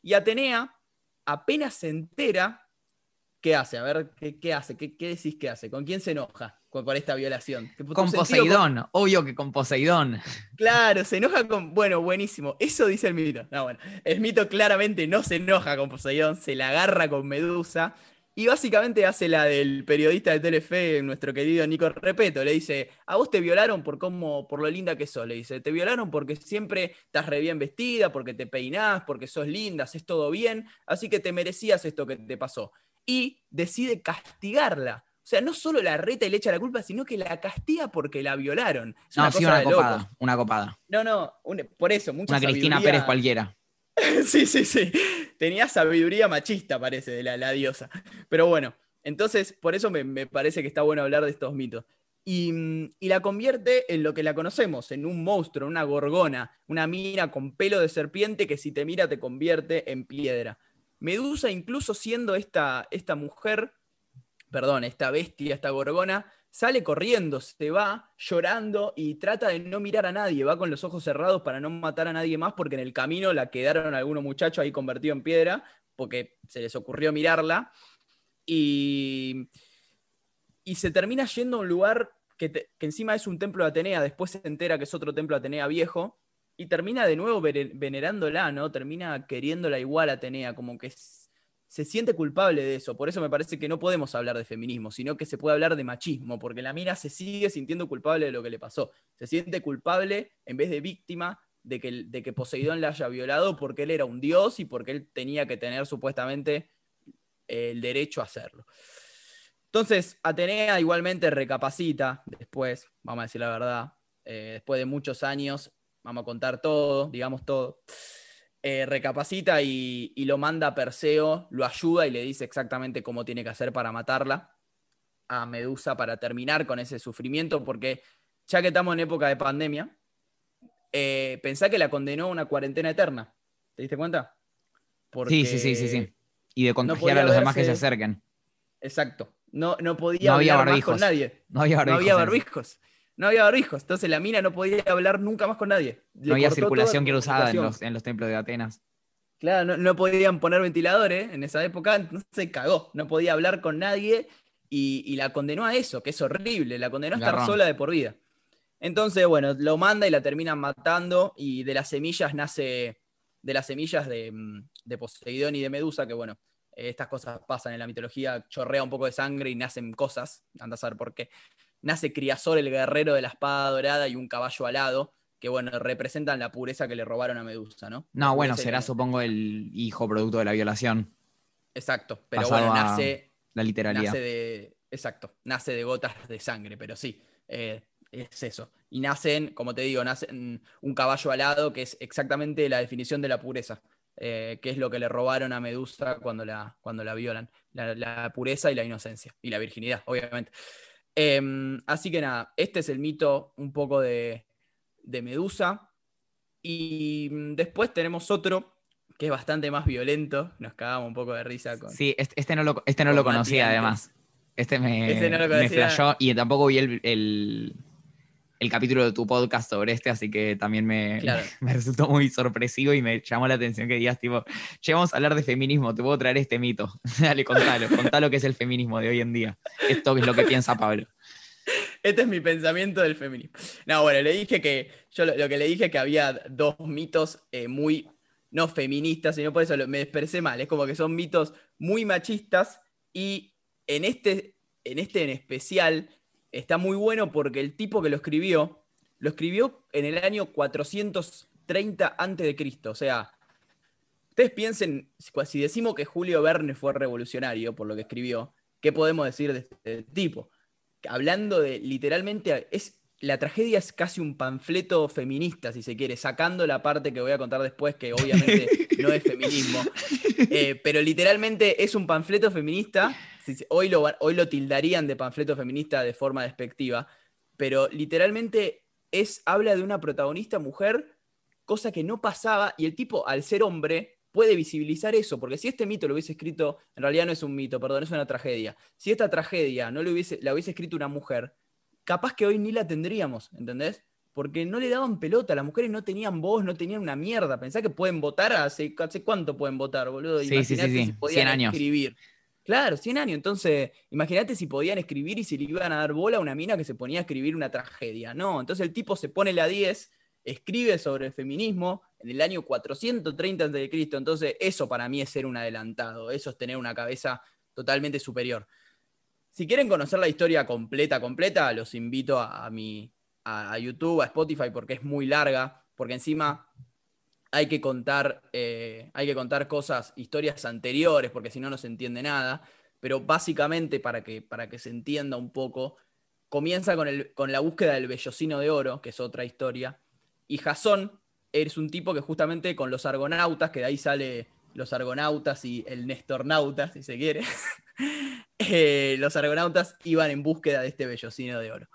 Y Atenea apenas se entera, ¿qué hace? A ver, ¿qué, hace? ¿Qué, ¿Qué decís que hace? ¿Con quién se enoja? Por esta violación. Con Poseidón, obvio que con Poseidón. Claro, se enoja con. Bueno, buenísimo. Eso dice el mito. No, bueno. El mito claramente no se enoja con Poseidón, se la agarra con Medusa Y básicamente hace la del periodista de Telefe, nuestro querido Nico Repeto. Le dice, a vos te violaron por cómo, por lo linda que sos. Le dice, te violaron porque siempre estás re bien vestida, porque te peinás, porque sos linda, haces todo bien. Así que te merecías esto que te pasó. Y decide castigarla. O sea, no solo la reta y le echa la culpa, sino que la castiga porque la violaron. Es no, una sí, una copada, una copada. No, no, por eso, mucha Una Cristina Pérez cualquiera. sí, sí, sí. Tenía sabiduría machista, parece, de la, diosa. Pero bueno, entonces, por eso me, parece que está bueno hablar de estos mitos. Y, y, la convierte en lo que la conocemos, en un monstruo, una gorgona, una mina con pelo de serpiente que si te mira te convierte en piedra. Medusa, incluso siendo esta, esta mujer, perdón, esta bestia, esta gorgona, sale corriendo, se va llorando y trata de no mirar a nadie, va con los ojos cerrados para no matar a nadie más porque en el camino la quedaron algunos muchachos ahí convertidos en piedra porque se les ocurrió mirarla y, y se termina yendo a un lugar que, que, encima es un templo de Atenea, después se entera que es otro templo de Atenea viejo y termina de nuevo venerándola, ¿no? Termina queriéndola igual a Atenea, como que se siente culpable de eso. Por eso me parece que no podemos hablar de feminismo, sino que se puede hablar de machismo, porque la mina se sigue sintiendo culpable de lo que le pasó. Se siente culpable en vez de víctima de que, de que Poseidón la haya violado porque él era un dios y porque él tenía que tener supuestamente el derecho a hacerlo. Entonces, Atenea igualmente recapacita después, vamos a decir la verdad, eh, después de muchos años, vamos a contar todo, digamos todo. Eh, recapacita y, lo manda a Perseo, lo ayuda y le dice exactamente cómo tiene que hacer para matarla a Medusa para terminar con ese sufrimiento, porque ya que estamos en época de pandemia, eh, pensá que la condenó a una cuarentena eterna. ¿Te diste cuenta? sí, sí, sí, sí, sí. Y de contagiar a los demás que se acerquen. Exacto. No, no podía hablar más con nadie. No había barbijos. No había barbijos no había barbijos. Entonces la mina no podía hablar nunca más con nadie. no había circulación que era usada en los, templos de Atenas. Claro, no, podían poner ventiladores en esa época, entonces se cagó. No podía hablar con nadie y, la condenó a eso, que es horrible. La condenó a estar sola de por vida. Entonces, bueno, lo manda y la terminan matando y de las semillas nace, de las semillas de, mm, de Poseidón y de Medusa, que bueno, estas cosas pasan en la mitología, chorrea un poco de sangre y nacen cosas, anda a saber por qué nace Criasor, el guerrero de la espada dorada, y un caballo alado, que bueno, representan la pureza que le robaron a Medusa, ¿no? No, bueno, será supongo el hijo producto de la violación. Exacto, pero bueno, nace... La literalidad. Nace de... Exacto, nace de gotas de sangre, pero sí, eh, es eso. Y nacen, como te digo, nacen un caballo alado, que es exactamente la definición de la pureza. Eh, que es lo que le robaron a Medusa cuando la, cuando la violan. la, pureza y la inocencia. Y la virginidad, obviamente. Em, así que nada, este es el mito un poco de, Medusa. Y mm, después tenemos otro que es bastante más violento. Nos cagamos un poco de risa con. Sí, este, este no lo, este no lo conocía además. Este me, este me flashó y tampoco vi el, el capítulo de tu podcast sobre este, así que también me, me, resultó muy sorpresivo y me llamó la atención que digas, tipo, che, vamos a hablar de feminismo, te puedo traer este mito. Dale, contalo, contalo qué es el feminismo de hoy en día. Esto es lo que piensa Pablo. Este es mi pensamiento del feminismo. No, bueno, le dije que, yo lo, que le dije que había dos mitos eh, muy, no feministas, sino por eso me expresé mal, es como que son mitos muy machistas y en este en, este en especial está muy bueno porque el tipo que lo escribió, lo escribió en el año 430 a.C. O sea, ustedes piensen, si decimos que Julio Verne fue revolucionario por lo que escribió, ¿qué podemos decir de este tipo? Hablando de literalmente, es, la tragedia es casi un panfleto feminista, si se quiere, sacando la parte que voy a contar después, que obviamente no es feminismo, eh, pero literalmente es un panfleto feminista hoy, lo, hoy lo tildarían de panfleto feminista de forma despectiva, pero literalmente es, habla de una protagonista mujer, cosa que no pasaba, y el tipo, al ser hombre, puede visibilizar eso, porque si este mito lo hubiese escrito, en realidad no es un mito, perdón, es una tragedia. Si esta tragedia no lo hubiese, la hubiese escrito una mujer, capaz que hoy ni la tendríamos, ¿entendés? Porque no le daban pelota, las mujeres no tenían voz, no tenían una mierda. Pensá que pueden votar hace, hace cuánto pueden votar, boludo. Sí, sí, sí, sí. Si podían años. escribir. Claro, 100 años. Entonces, imagínate si podían escribir y si le iban a dar bola a una mina que se ponía a escribir una tragedia. No, entonces el tipo se pone la 10, escribe sobre el feminismo en el año 430 a.C. Entonces, eso para mí es ser un adelantado. Eso es tener una cabeza totalmente superior. Si quieren conocer la historia completa, completa, los invito a, mi, a, YouTube, a Spotify, porque es muy larga, porque encima hay que contar, eh, hay que contar cosas, historias anteriores, porque si no, no se entiende nada. Pero básicamente, para que, para que se entienda un poco, comienza con, el, con la búsqueda del vellocino de oro, que es otra historia. Y Jasón es un tipo que justamente con los argonautas, que de ahí sale los argonautas y el Nestornauta, si se quiere, eh, los argonautas iban en búsqueda de este vellocino de oro.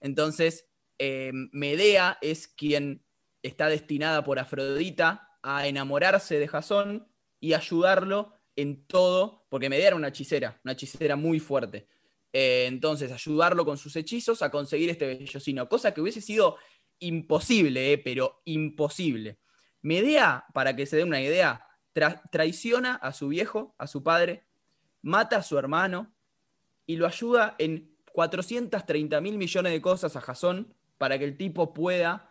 Entonces, eh, Medea es quien está destinada por Afrodita a enamorarse de Jasón y ayudarlo en todo, porque Medea era una hechicera, una hechicera muy fuerte. Eh, entonces, ayudarlo con sus hechizos a conseguir este vellocino, cosa que hubiese sido imposible, pero imposible. Medea, para que se dé una idea, traiciona a su viejo, a su padre, mata a su hermano y lo ayuda en 430 mil millones de cosas a Jasón para que el tipo pueda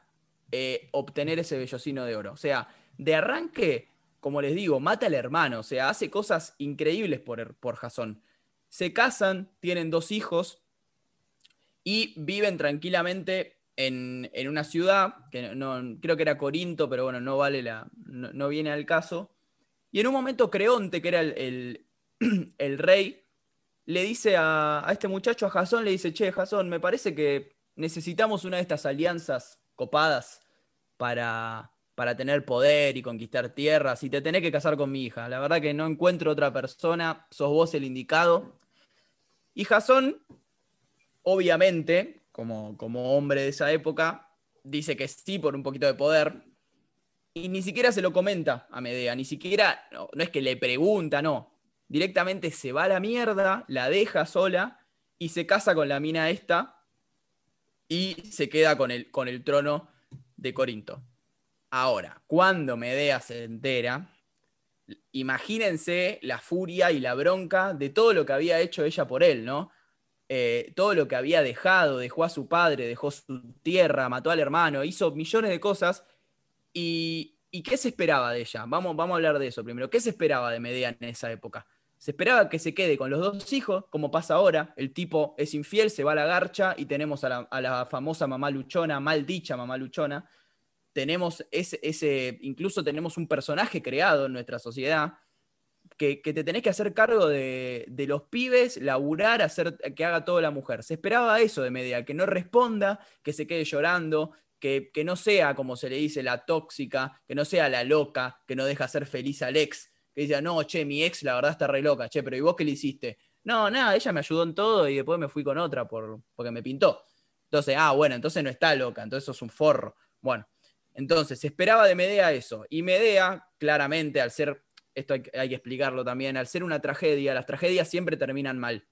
eh, obtener ese vellocino de oro. O sea, de arranque, como les digo, mata al hermano, o sea, hace cosas increíbles por, por. Se casan, tienen dos hijos y viven tranquilamente en, una ciudad, que no, creo que era Corinto, pero bueno, no vale la, no viene al caso. Y en un momento Creonte, que era el, rey, le dice a, este muchacho, a Jasón, le dice, che, Jasón, me parece que necesitamos una de estas alianzas copadas para, para tener poder y conquistar tierras y te tenés que casar con mi hija. La verdad que no encuentro otra persona, sos vos el indicado. Y Jasón, obviamente, como, como hombre de esa época, dice que sí por un poquito de poder, y ni siquiera se lo comenta a Medea, ni siquiera, no, es que le pregunta, no. Directamente se va a la mierda, la deja sola y se casa con la mina esta y se queda con el, con el trono de Corinto. Ahora, cuando Medea se entera, imagínense la furia y la bronca de todo lo que había hecho ella por él, ¿no? Eh, todo lo que había dejado, dejó a su padre, dejó su tierra, mató al hermano, hizo millones de cosas ¿Y, qué se esperaba de ella? Vamos, vamos a hablar de eso primero. ¿Qué se esperaba de Medea en esa época? Se esperaba que se quede con los dos hijos, como pasa ahora. El tipo es infiel, se va a la garcha y tenemos a la, famosa mamá luchona, mal dicha mamá luchona. Tenemos ese, ese, incluso tenemos un personaje creado en nuestra sociedad que, te tenés que hacer cargo de, de, los pibes, laburar, hacer que haga todo la mujer. Se esperaba eso de Medea, que no responda, que se quede llorando, que, no sea, como se le dice, la tóxica, que no sea la loca, que no deja ser feliz al ex, que dice, no, che, mi ex la verdad está re loca, che, pero ¿y vos qué le hiciste? No, nada, ella me ayudó en todo y después me fui con otra por, porque me pintó. Entonces, ah, bueno, entonces no está loca, entonces eso es un forro. Bueno, entonces se esperaba de Medea eso. Y Medea, claramente, al ser, esto hay, hay que explicarlo también, al ser una tragedia, las tragedias siempre terminan mal,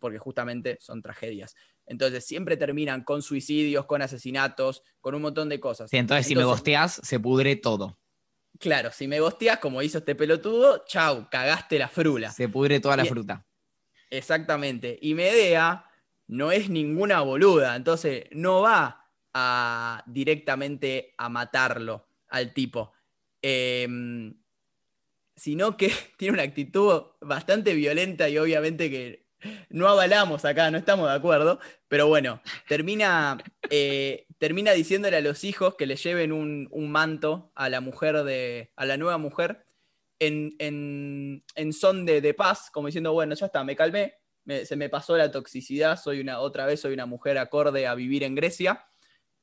porque justamente son tragedias. Entonces siempre terminan con suicidios, con asesinatos, con un montón de cosas. Sí, entonces, si me gosteas, se pudre todo. Claro, si me gosteas, como hizo este pelotudo, chau, cagaste la frula. Se pudre toda la fruta. Exactamente. Y Medea no es ninguna boluda, entonces no va a, directamente a matarlo al tipo. Em, sino que tiene una actitud bastante violenta y obviamente que no avalamos acá, no estamos de acuerdo, pero bueno, termina, eh, termina diciéndole a los hijos que le lleven un, manto a la mujer de, a la nueva mujer, en, son de, paz, como diciendo, bueno, ya está, me calmé, se me pasó la toxicidad, soy una, otra vez soy una mujer acorde a vivir en Grecia.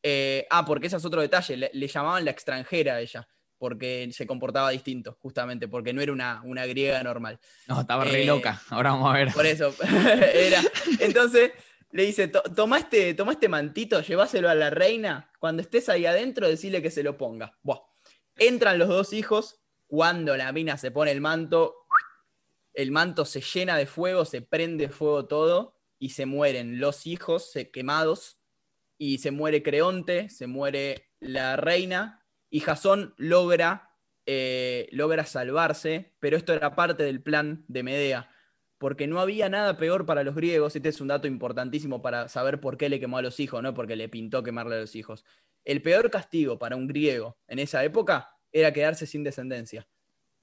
Eh, ah, porque ese es otro detalle, le, llamaban la extranjera a ella porque se comportaba distinto, justamente, porque no era una, una griega normal. No, estaba re eh, loca, ahora vamos a ver. Por eso, era. Entonces le dice, toma este, toma este mantito, llévaselo a la reina, cuando estés ahí adentro, decirle que se lo ponga. Buah. Entran los dos hijos, cuando la mina se pone el manto, el manto se llena de fuego, se prende fuego todo, y se mueren los hijos quemados, y se muere Creonte, se muere la reina, y Jasón logra, eh, logra salvarse, pero esto era parte del plan de Medea, porque no había nada peor para los griegos, este es un dato importantísimo para saber por qué le quemó a los hijos, no porque le pintó quemarle a los hijos. El peor castigo para un griego en esa época era quedarse sin descendencia.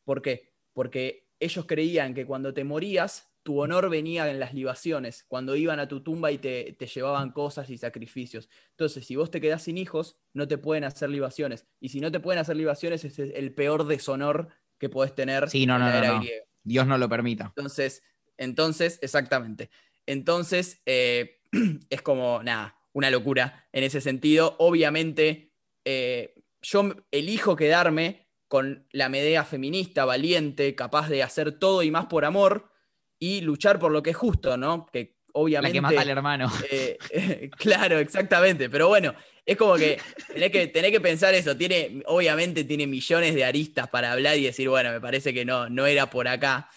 ¿Por qué? Porque ellos creían que cuando te morías tu honor venía en las libaciones, cuando iban a tu tumba y te, llevaban cosas y sacrificios. Entonces, si vos te quedás sin hijos, no te pueden hacer libaciones. Y si no te pueden hacer libaciones, es el peor deshonor que podés tener sí, no, no, no, Dios no lo permita. Entonces, entonces, exactamente. Entonces, eh, es como, nada, una locura en ese sentido. Obviamente, eh, yo elijo quedarme con la Medea feminista, valiente, capaz de hacer todo y más por amor y luchar por lo que es justo, ¿no? Que obviamente. La que mata al hermano. Eh, claro, exactamente. Pero bueno, es como que tenés, que que pensar eso. Tiene, obviamente tiene millones de aristas para hablar y decir, bueno, me parece que no, no era por acá.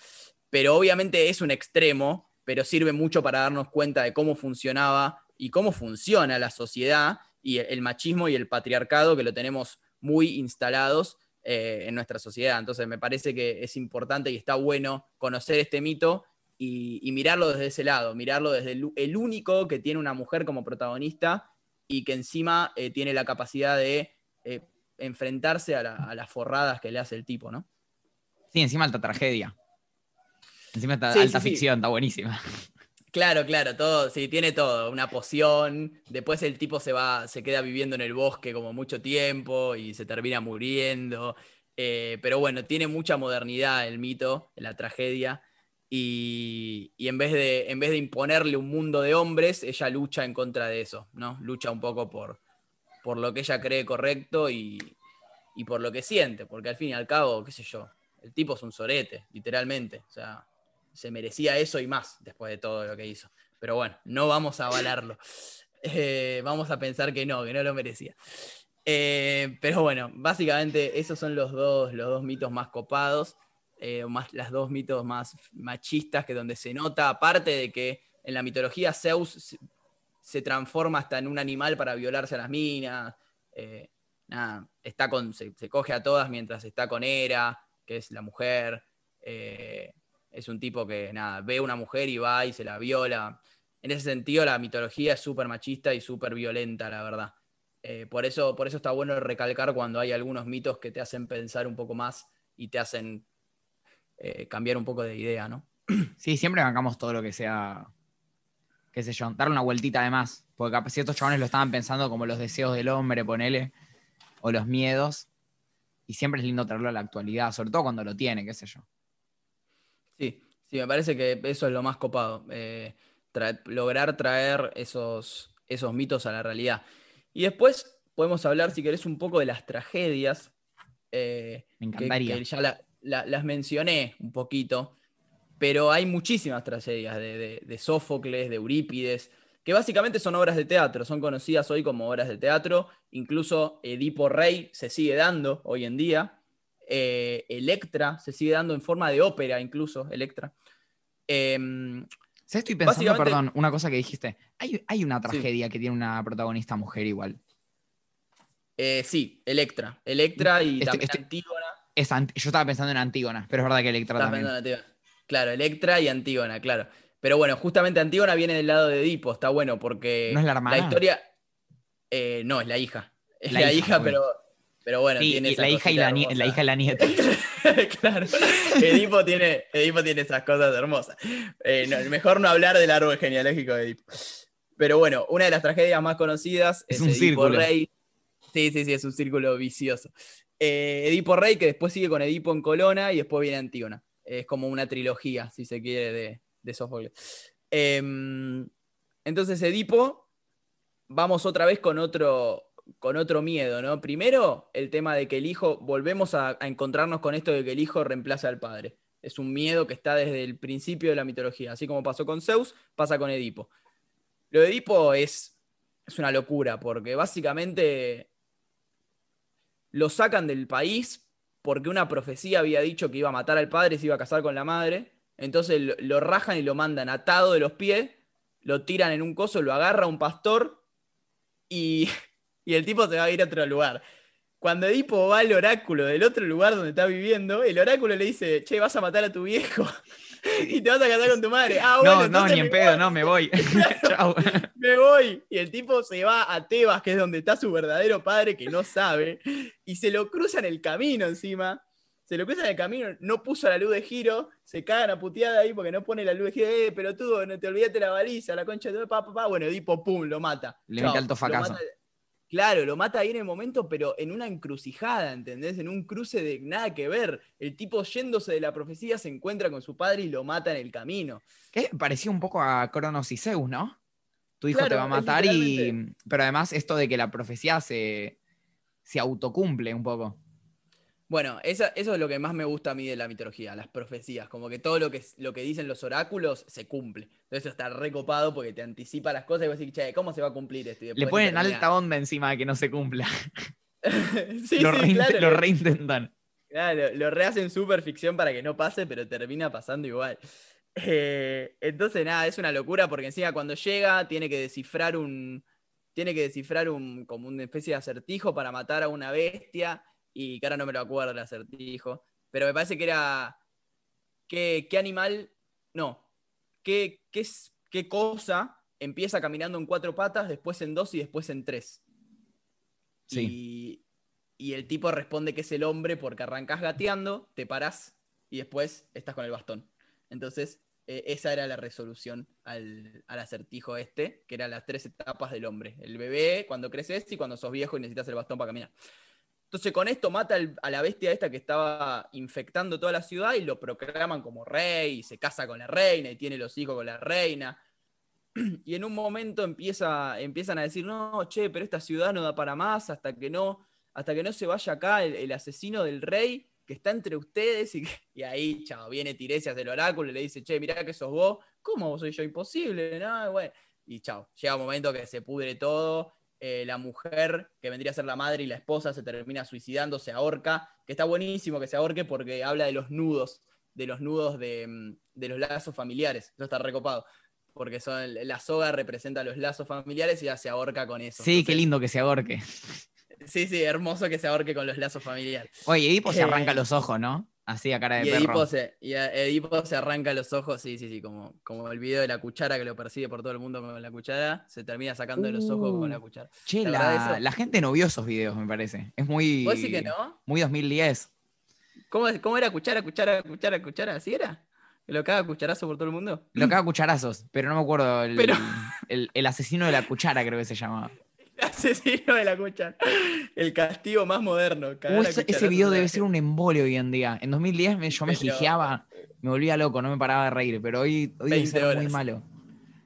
Pero obviamente es un extremo, pero sirve mucho para darnos cuenta de cómo funcionaba y cómo funciona la sociedad y el machismo y el patriarcado que lo tenemos muy instalados eh, en nuestra sociedad. Entonces me parece que es importante y está bueno conocer este mito y, mirarlo desde ese lado, mirarlo desde el, único que tiene una mujer como protagonista y que encima eh, tiene la capacidad de eh, enfrentarse a, las forradas que le hace el tipo, ¿no? Sí, encima alta tragedia. Encima está alta ficción, está buenísima. Claro, claro, todo, sí, tiene todo, una poción, después el tipo se va, se queda viviendo en el bosque como mucho tiempo y se termina muriendo, eh, pero bueno, tiene mucha modernidad el mito, la tragedia, y, en, vez de, en vez de imponerle un mundo de hombres, ella lucha en contra de eso, ¿no? Lucha un poco por, por lo que ella cree correcto y, y por lo que siente, porque al fin y al cabo, qué sé yo, el tipo es un sorete, literalmente, o sea se merecía eso y más después de todo lo que hizo. Pero bueno, no vamos a avalarlo. Eh, vamos a pensar que no, que no lo merecía. Eh, pero bueno, básicamente esos son los dos, los dos mitos más copados, eh, más, las dos mitos más machistas, que donde se nota, aparte de que en la mitología Zeus se, transforma hasta en un animal para violarse a las minas, nada, está con, se, coge a todas mientras está con Hera, que es la mujer. Es un tipo que, nada, ve una mujer y va y se la viola. En ese sentido, la mitología es súper machista y súper violenta, la verdad. Eh, por, eso, por eso está bueno recalcar cuando hay algunos mitos que te hacen pensar un poco más y te hacen eh, cambiar un poco de idea, ¿no? Sí, siempre bancamos todo lo que sea, qué sé yo, darle una vueltita además. Porque ciertos chabones lo estaban pensando como los deseos del hombre, ponele, o los miedos. Y siempre es lindo traerlo a la actualidad, sobre todo cuando lo tiene, qué sé yo. Sí, sí, me parece que eso es lo más copado. Eh, lograr traer esos, esos mitos a la realidad. Y después podemos hablar, si querés, un poco de las tragedias. Eh, me encantaría. Que, ya las mencioné un poquito, pero hay muchísimas tragedias de, de, Sófocles, de Eurípides, que básicamente son obras de teatro, son conocidas hoy como obras de teatro. Incluso Edipo Rey se sigue dando hoy en día. Eh, Electra, se sigue dando en forma de ópera incluso, Electra. Em, estoy pensando, perdón, una cosa que dijiste. Hay, una tragedia que tiene una protagonista mujer igual. Eh, sí, Electra. Electra y también Antígona. yo estaba pensando en Antígona, pero es verdad que Electra también. Claro, Electra y Antígona, claro. Pero bueno, justamente Antígona viene del lado de Edipo, está bueno porque. ¿No es la hermana? La historia. Eh, no, es la hija. Es la, hija pero pero bueno, tiene la hija, y la, la hija y la nieta. claro. Edipo tiene, Edipo tiene esas cosas hermosas. Eh, mejor no hablar del árbol genealógico de Edipo. Pero bueno, una de las tragedias más conocidas es, un Edipo círculo. Rey. Sí, sí, sí, es un círculo vicioso. Eh, Edipo Rey, que después sigue con Edipo en Colona y después viene Antígona. Es como una trilogía, si se quiere, de, de Sófocles. Em, entonces, Edipo, vamos otra vez con otro, con otro miedo, ¿no? Primero, el tema de que el hijo, volvemos a, encontrarnos con esto de que el hijo reemplaza al padre. Es un miedo que está desde el principio de la mitología. Así como pasó con Zeus, pasa con Edipo. Lo de Edipo es, es una locura, porque básicamente lo sacan del país porque una profecía había dicho que iba a matar al padre se iba a casar con la madre. Entonces lo, lo rajan y lo mandan atado de los pies, lo tiran en un coso, lo agarra un pastor y y el tipo se va a ir a otro lugar. Cuando Edipo va al oráculo del otro lugar donde está viviendo, el oráculo le dice, che, vas a matar a tu viejo y te vas a casar con tu madre. Ah, bueno, no, no, ni en pedo, no, me voy. Me voy. Y el tipo se va a Tebas, que es donde está su verdadero padre, que no sabe, y se lo cruza en el camino encima. se lo cruzan en el camino, no puso la luz de giro, se cagan a puteada ahí porque no pone la luz de giro, eh, pelotudo, no te olvidaste la baliza, la concha de papá, bueno, Edipo, pum, lo mata. Le mete alto lo fracaso. mata- Claro, lo mata ahí en el momento, pero en una encrucijada, ¿entendés? En un cruce de nada que ver. El tipo yéndose de la profecía se encuentra con su padre y lo mata en el camino. Que parecía un poco a Cronos y Zeus, ¿no? Tu hijo te va a matar y. Pero además, esto de que la profecía se, se autocumple un poco. Bueno, eso es lo que más me gusta a mí de la mitología, las profecías. Como que todo lo que, lo que dicen los oráculos se cumple. Entonces eso está recopado porque te anticipa las cosas y vas a decir, che, ¿cómo se va a cumplir esto? Le ponen alta onda encima de que no se cumpla. sí, lo, sí, reint- claro, lo lo- reintentan. Claro, lo rehacen super ficción para que no pase, pero termina pasando igual. Eh, entonces, nada, es una locura porque encima cuando llega tiene que descifrar un. Tiene que descifrar un. como una especie de acertijo para matar a una bestia. Y que ahora no me lo acuerdo el acertijo. Pero me parece que era. ¿Qué, qué animal? No. ¿Qué, qué, es- ¿Qué cosa empieza caminando en cuatro patas, después en dos y después en tres? Sí. Y, y el tipo responde que es el hombre porque arrancás gateando, te parás y después estás con el bastón. Entonces, eh, esa era la resolución al, al acertijo este, que eran las tres etapas del hombre. El bebé, cuando creces y cuando sos viejo y necesitas el bastón para caminar. Entonces con esto mata a la bestia esta que estaba infectando toda la ciudad y lo proclaman como rey, y se casa con la reina y tiene los hijos con la reina. Y en un momento empieza, empiezan a decir, no, che, pero esta ciudad no da para más hasta que no, hasta que no se vaya acá el, asesino del rey que está entre ustedes. Y ahí, chao, viene Tiresias del oráculo y le dice, che, mirá que sos vos. ¿Cómo soy yo? Imposible, ¿no? Bueno, y chao, llega un momento que se pudre todo. Eh, la mujer, que vendría a ser la madre y la esposa, se termina suicidando, se ahorca, que está buenísimo que se ahorque porque habla de los nudos, de los nudos de, mm, de los lazos familiares. Eso está recopado. Porque son, la soga representa los lazos familiares y ya se ahorca con eso. Sí, qué lindo que se ahorque. Sí, sí, hermoso que se ahorque con los lazos familiares. Oye, Edipo se Eh, arranca los ojos, ¿no? Así a cara de Y perro. Edipo, se, y a- Edipo se arranca los ojos, sí, sí, sí, como, como el video de la cuchara que lo persigue por todo el mundo con la cuchara, se termina sacando de los ojos con la Uh. cuchara. Che, ¿te acordás de la, gente no vio esos videos, me parece. Es muy. ¿Vos decís que no? Muy 2010. ¿Cómo, cómo era cuchara, cuchara, cuchara, cuchara? ¿Así era? ¿Que lo caga cucharazo por todo el mundo? Lo caga cucharazos, pero no me acuerdo. El, Pero- el- el asesino de la cuchara, creo que se llamaba. Asesino de la cuchara. El castigo más moderno. ese, video debe ser un embole hoy en día. En 2010 me- yo me Pero- gijeaba, me volvía loco, no me paraba de reír, pero hoy, hoy debe 20 ser muy malo.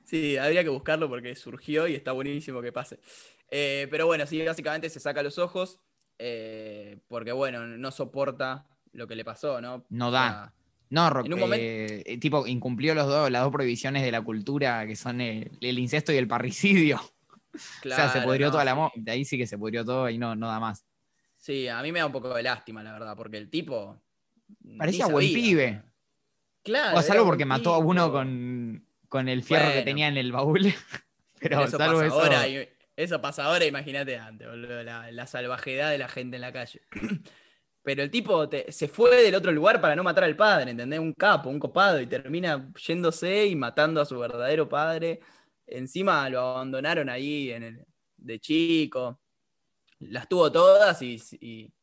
Sí, habría que buscarlo porque surgió y está buenísimo que pase. Eh, pero bueno, sí, básicamente se saca los ojos eh, porque, bueno, no soporta lo que le pasó, ¿no? No O da. sea, No, Rock, En un momento- eh, eh, tipo, incumplió los dos, las dos prohibiciones de la cultura, que son el, el incesto y el parricidio. O sea, se claro, pudrió no, toda la mo- De ahí sí que se pudrió todo y no, no da más. Sí, a mí me da un poco de lástima, la verdad, porque el tipo. Parecía buen pibe. Claro. O salvo porque mató a uno con, con el fierro que tenía en el baúl. Pero eso salvo pasa eso. ahora, eso pasa ahora, imagínate antes, boludo, la, la salvajedad de la gente en la calle. Pero el tipo te- se fue del otro lugar para no matar al padre, ¿entendés? Un capo, un copado, y termina yéndose y matando a su verdadero padre. Encima lo abandonaron ahí en el- de chico. Las tuvo todas y, y-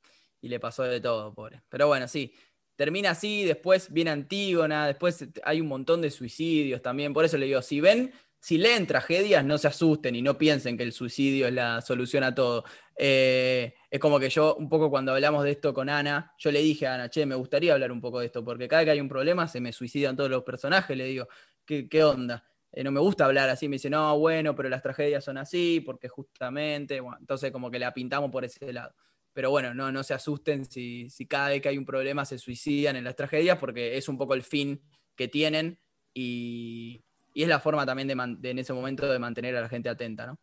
le pasó de todo, pobre. Pero bueno, sí. Termina así, después viene Antígona, después hay un montón de suicidios también. Por eso le digo, si ven, si leen tragedias, no se asusten y no piensen que el suicidio es la solución a todo. Eh, es como que yo, un poco cuando hablamos de esto con Ana, yo le dije a Ana, che, me gustaría hablar un poco de esto, porque cada vez que hay un problema se me suicidan todos los personajes. Le digo, ¿qué, qué onda? Eh, no me gusta hablar así. Me dice, no, bueno, pero las tragedias son así, porque justamente, entonces como que la pintamos por ese lado. Pero bueno, no, no se asusten si, si cada vez que hay un problema se suicidan en las tragedias, porque es un poco el fin que tienen y, y es la forma también de en ese momento de mantener a la gente atenta, ¿no?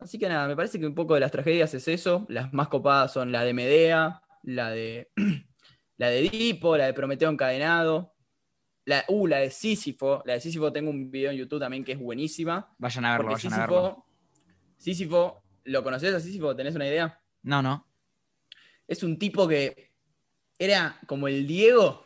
Así que nada, me parece que un poco de las tragedias es eso. Las más copadas son la de Medea, la de, la de Edipo, la de Prometeo encadenado, la, uh, la de Sísifo. La de Sísifo tengo un video en YouTube también que es buenísima. Vayan a verlo, vayan a verlo. Sísifo, Sísifo, ¿lo conoces a Sísifo? ¿Tenés una idea? No, no. Es un tipo que era como el Diego,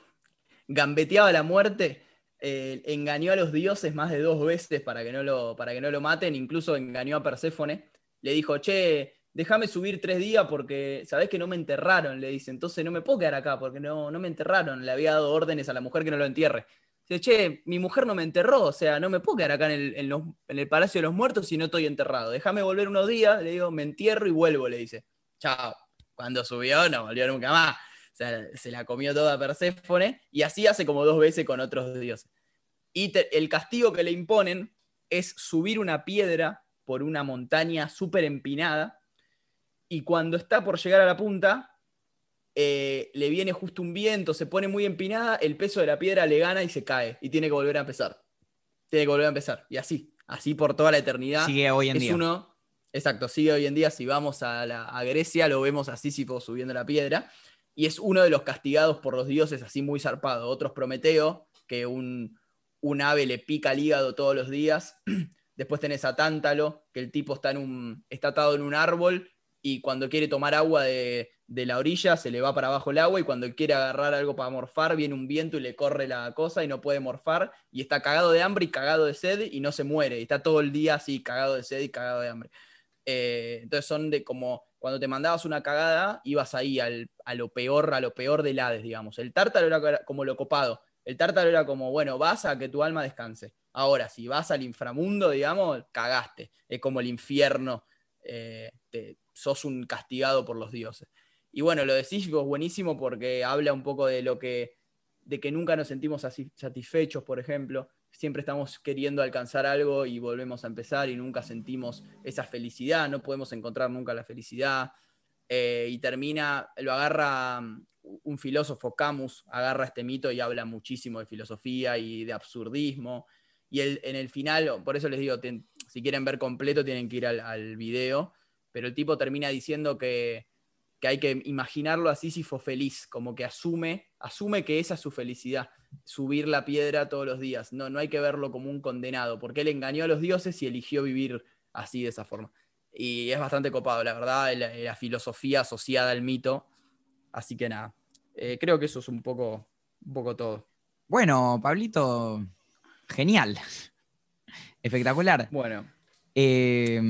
gambeteaba la muerte, eh, engañó a los dioses más de dos veces para que, no lo, para que no lo maten, incluso engañó a Perséfone. Le dijo, che, déjame subir tres días porque sabés que no me enterraron, le dice, entonces no me puedo quedar acá porque no, no me enterraron, le había dado órdenes a la mujer que no lo entierre. Dice, che, mi mujer no me enterró, o sea, no me puedo quedar acá en el, en los- en el Palacio de los Muertos si no estoy enterrado. Déjame volver unos días, le digo, me entierro y vuelvo, le dice. Chao. Cuando subió, no volvió nunca más. O sea, se la comió toda Perséfone y así hace como dos veces con otros dioses. Y el castigo que le imponen es subir una piedra por una montaña súper empinada y cuando está por llegar a la punta, eh, le viene justo un viento, se pone muy empinada, el peso de la piedra le gana y se cae y tiene que volver a empezar. Tiene que volver a empezar. Y así, así por toda la eternidad. Sigue hoy en es día. uno, exacto, sigue hoy en día. Si vamos a, la- a Grecia, lo vemos a Sísifo subiendo la piedra. Y es uno de los castigados por los dioses, así muy zarpado. Otros Prometeo, que un, un ave le pica el hígado todos los días. Después tenés a Tántalo, que el tipo está, en un, está atado en un árbol y cuando quiere tomar agua de, de la orilla se le va para abajo el agua y cuando quiere agarrar algo para morfar viene un viento y le corre la cosa y no puede morfar y está cagado de hambre y cagado de sed y no se muere. Está todo el día así cagado de sed y cagado de hambre. Eh, entonces son de como cuando te mandabas una cagada, ibas ahí al- a lo peor, a lo peor del Hades, digamos. El tártaro era como lo copado. El tártaro era como, bueno, vas a que tu alma descanse. Ahora, si vas al inframundo, digamos, cagaste. Es como el infierno. eh, sos un castigado por los dioses. Y bueno, lo de Sísifo es buenísimo porque habla un poco de lo que, de que nunca nos sentimos así satisfechos, por ejemplo. Siempre estamos queriendo alcanzar algo y volvemos a empezar y nunca sentimos esa felicidad, no podemos encontrar nunca la felicidad. Eh, y termina, lo agarra mm, un filósofo, Camus, agarra este mito y habla muchísimo de filosofía y de absurdismo. Y el- en el final, por eso les digo, ten- si quieren ver completo tienen que ir al video, pero el tipo termina diciendo que, que hay que imaginarlo a Sísifo feliz, como que asume, asume que esa es su felicidad, subir la piedra todos los días. No, no hay que verlo como un condenado, porque él engañó a los dioses y eligió vivir así de esa forma. Y es bastante copado, la verdad, la, la filosofía asociada al mito. Así que nada, eh, creo que eso es un poco, un poco todo. Bueno, Pablito, genial. Espectacular. Bueno, Eh,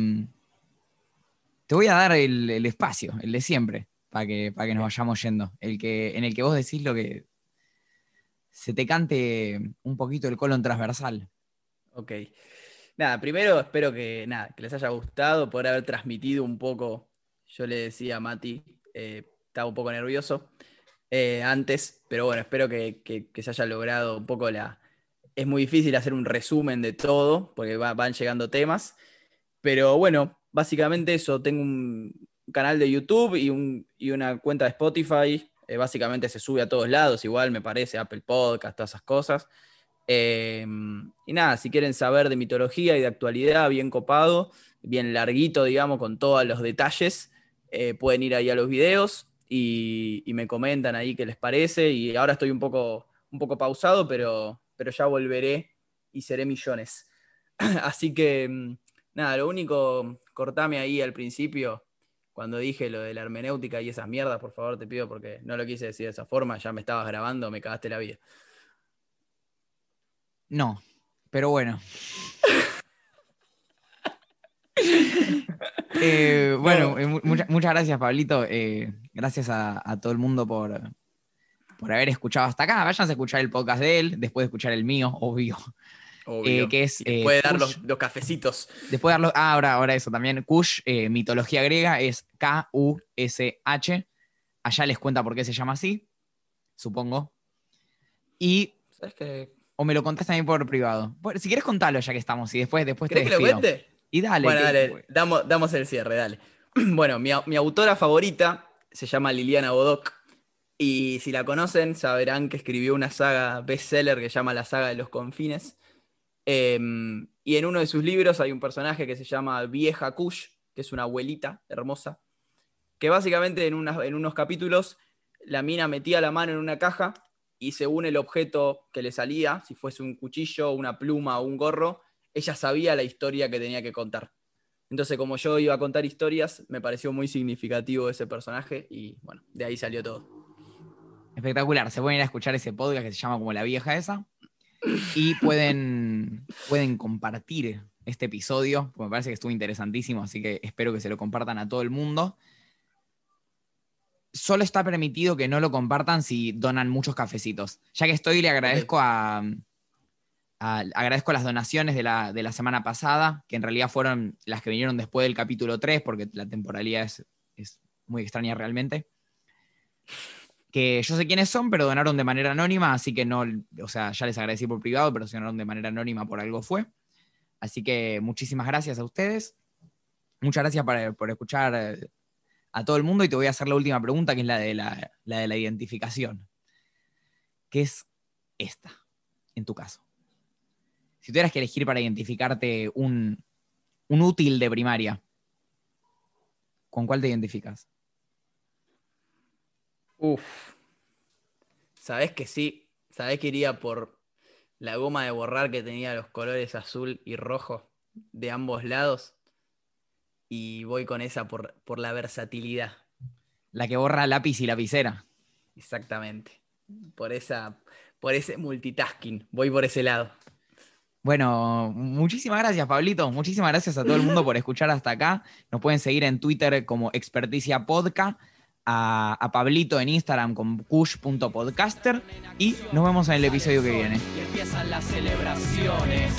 te voy a dar el, el espacio, el de siempre, para que, para que nos vayamos yendo. El que, en el que vos decís lo que se te cante un poquito el colon transversal. ok. Nada, primero espero que, nada, que les haya gustado, poder haber transmitido un poco. Yo le decía a Mati, eh, estaba un poco nervioso eh, antes, pero bueno, espero que, que- que se haya logrado un poco la... Es muy difícil hacer un resumen de todo, porque va- van llegando temas, pero bueno, básicamente eso, tengo un canal de YouTube y, un- y una cuenta de Spotify, eh, básicamente se sube a todos lados, igual me parece, Apple Podcast, todas esas cosas. Eh, y nada, si quieren saber de mitología y de actualidad, bien copado, bien larguito, digamos, con todos los detalles, eh, pueden ir ahí a los videos y, y me comentan ahí qué les parece. Y ahora estoy un poco, un poco pausado, pero, pero ya volveré y seré millones. Así que, mm, nada, lo único, cortame ahí al principio. Cuando dije lo de la hermenéutica y esas mierdas, por favor, te pido, porque no lo quise decir de esa forma, ya me estabas grabando, me cagaste la vida. No, pero bueno. Eh, bueno, No. eh, mu- mucha- muchas gracias, Pablito. Eh, gracias a, a todo el mundo por, por haber escuchado hasta acá. Vayan a escuchar el podcast de él, después de escuchar el mío, obvio. Eh, que es, eh, puede dar los, los cafecitos. Después de darlo. Ah, ahora, ahora eso también. Kush, eh, mitología griega, es K-U-S-H. Allá les cuenta por qué se llama así, supongo. Y. ¿Sabes qué? O me lo contás también por privado. Si quieres contarlo ya que estamos y después, después te ¿Querés que lo cuente? Y dale. bueno, dale, damos, damos el cierre, dale. Bueno, mi, mi autora favorita se llama Liliana Bodoc. Y si la conocen, saberán que escribió una saga bestseller que se llama La saga de los confines. Em, y en uno de sus libros hay un personaje que se llama Vieja Kush, que es una abuelita hermosa, que básicamente en, en unos capítulos la mina metía la mano en una caja y según el objeto que le salía, si fuese un cuchillo, una pluma o un gorro, ella sabía la historia que tenía que contar. Entonces, como yo iba a contar historias, me pareció muy significativo ese personaje y bueno, de ahí salió todo. Espectacular. Se pueden ir a escuchar ese podcast que se llama como La Vieja esa. Y pueden, pueden compartir este episodio, porque me parece que estuvo interesantísimo, así que espero que se lo compartan a todo el mundo. Solo está permitido que no lo compartan si donan muchos cafecitos. Ya que estoy, le agradezco a, agradezco las donaciones de la, de la, semana pasada, que en realidad fueron las que vinieron después del capítulo 3, porque la temporalidad es, es muy extraña realmente que yo sé quiénes son, pero donaron de manera anónima, así que no, o sea, ya les agradecí por privado, pero si donaron de manera anónima por algo fue. Así que muchísimas gracias a ustedes. Muchas gracias por, escuchar eh, a todo el mundo y te voy a hacer la última pregunta, que es la de la, de la identificación, que es esta, en tu caso. Si tuvieras que elegir para identificarte un, un útil de primaria, ¿con cuál te identificas? Uf. Sabés que sí. Sabés que iría por la goma de borrar que tenía los colores azul y rojo de ambos lados. Y voy con esa por, por la versatilidad. La que borra lápiz y lapicera. Exactamente. Por esa, por ese multitasking. Voy por ese lado. Bueno, muchísimas gracias, Pablito. Muchísimas gracias a todo el mundo por escuchar hasta acá. Nos pueden seguir en Twitter como Experticia Podcast a, Pablito en Instagram con kush.podcaster y nos vemos en el episodio que viene. Empiezan las celebraciones.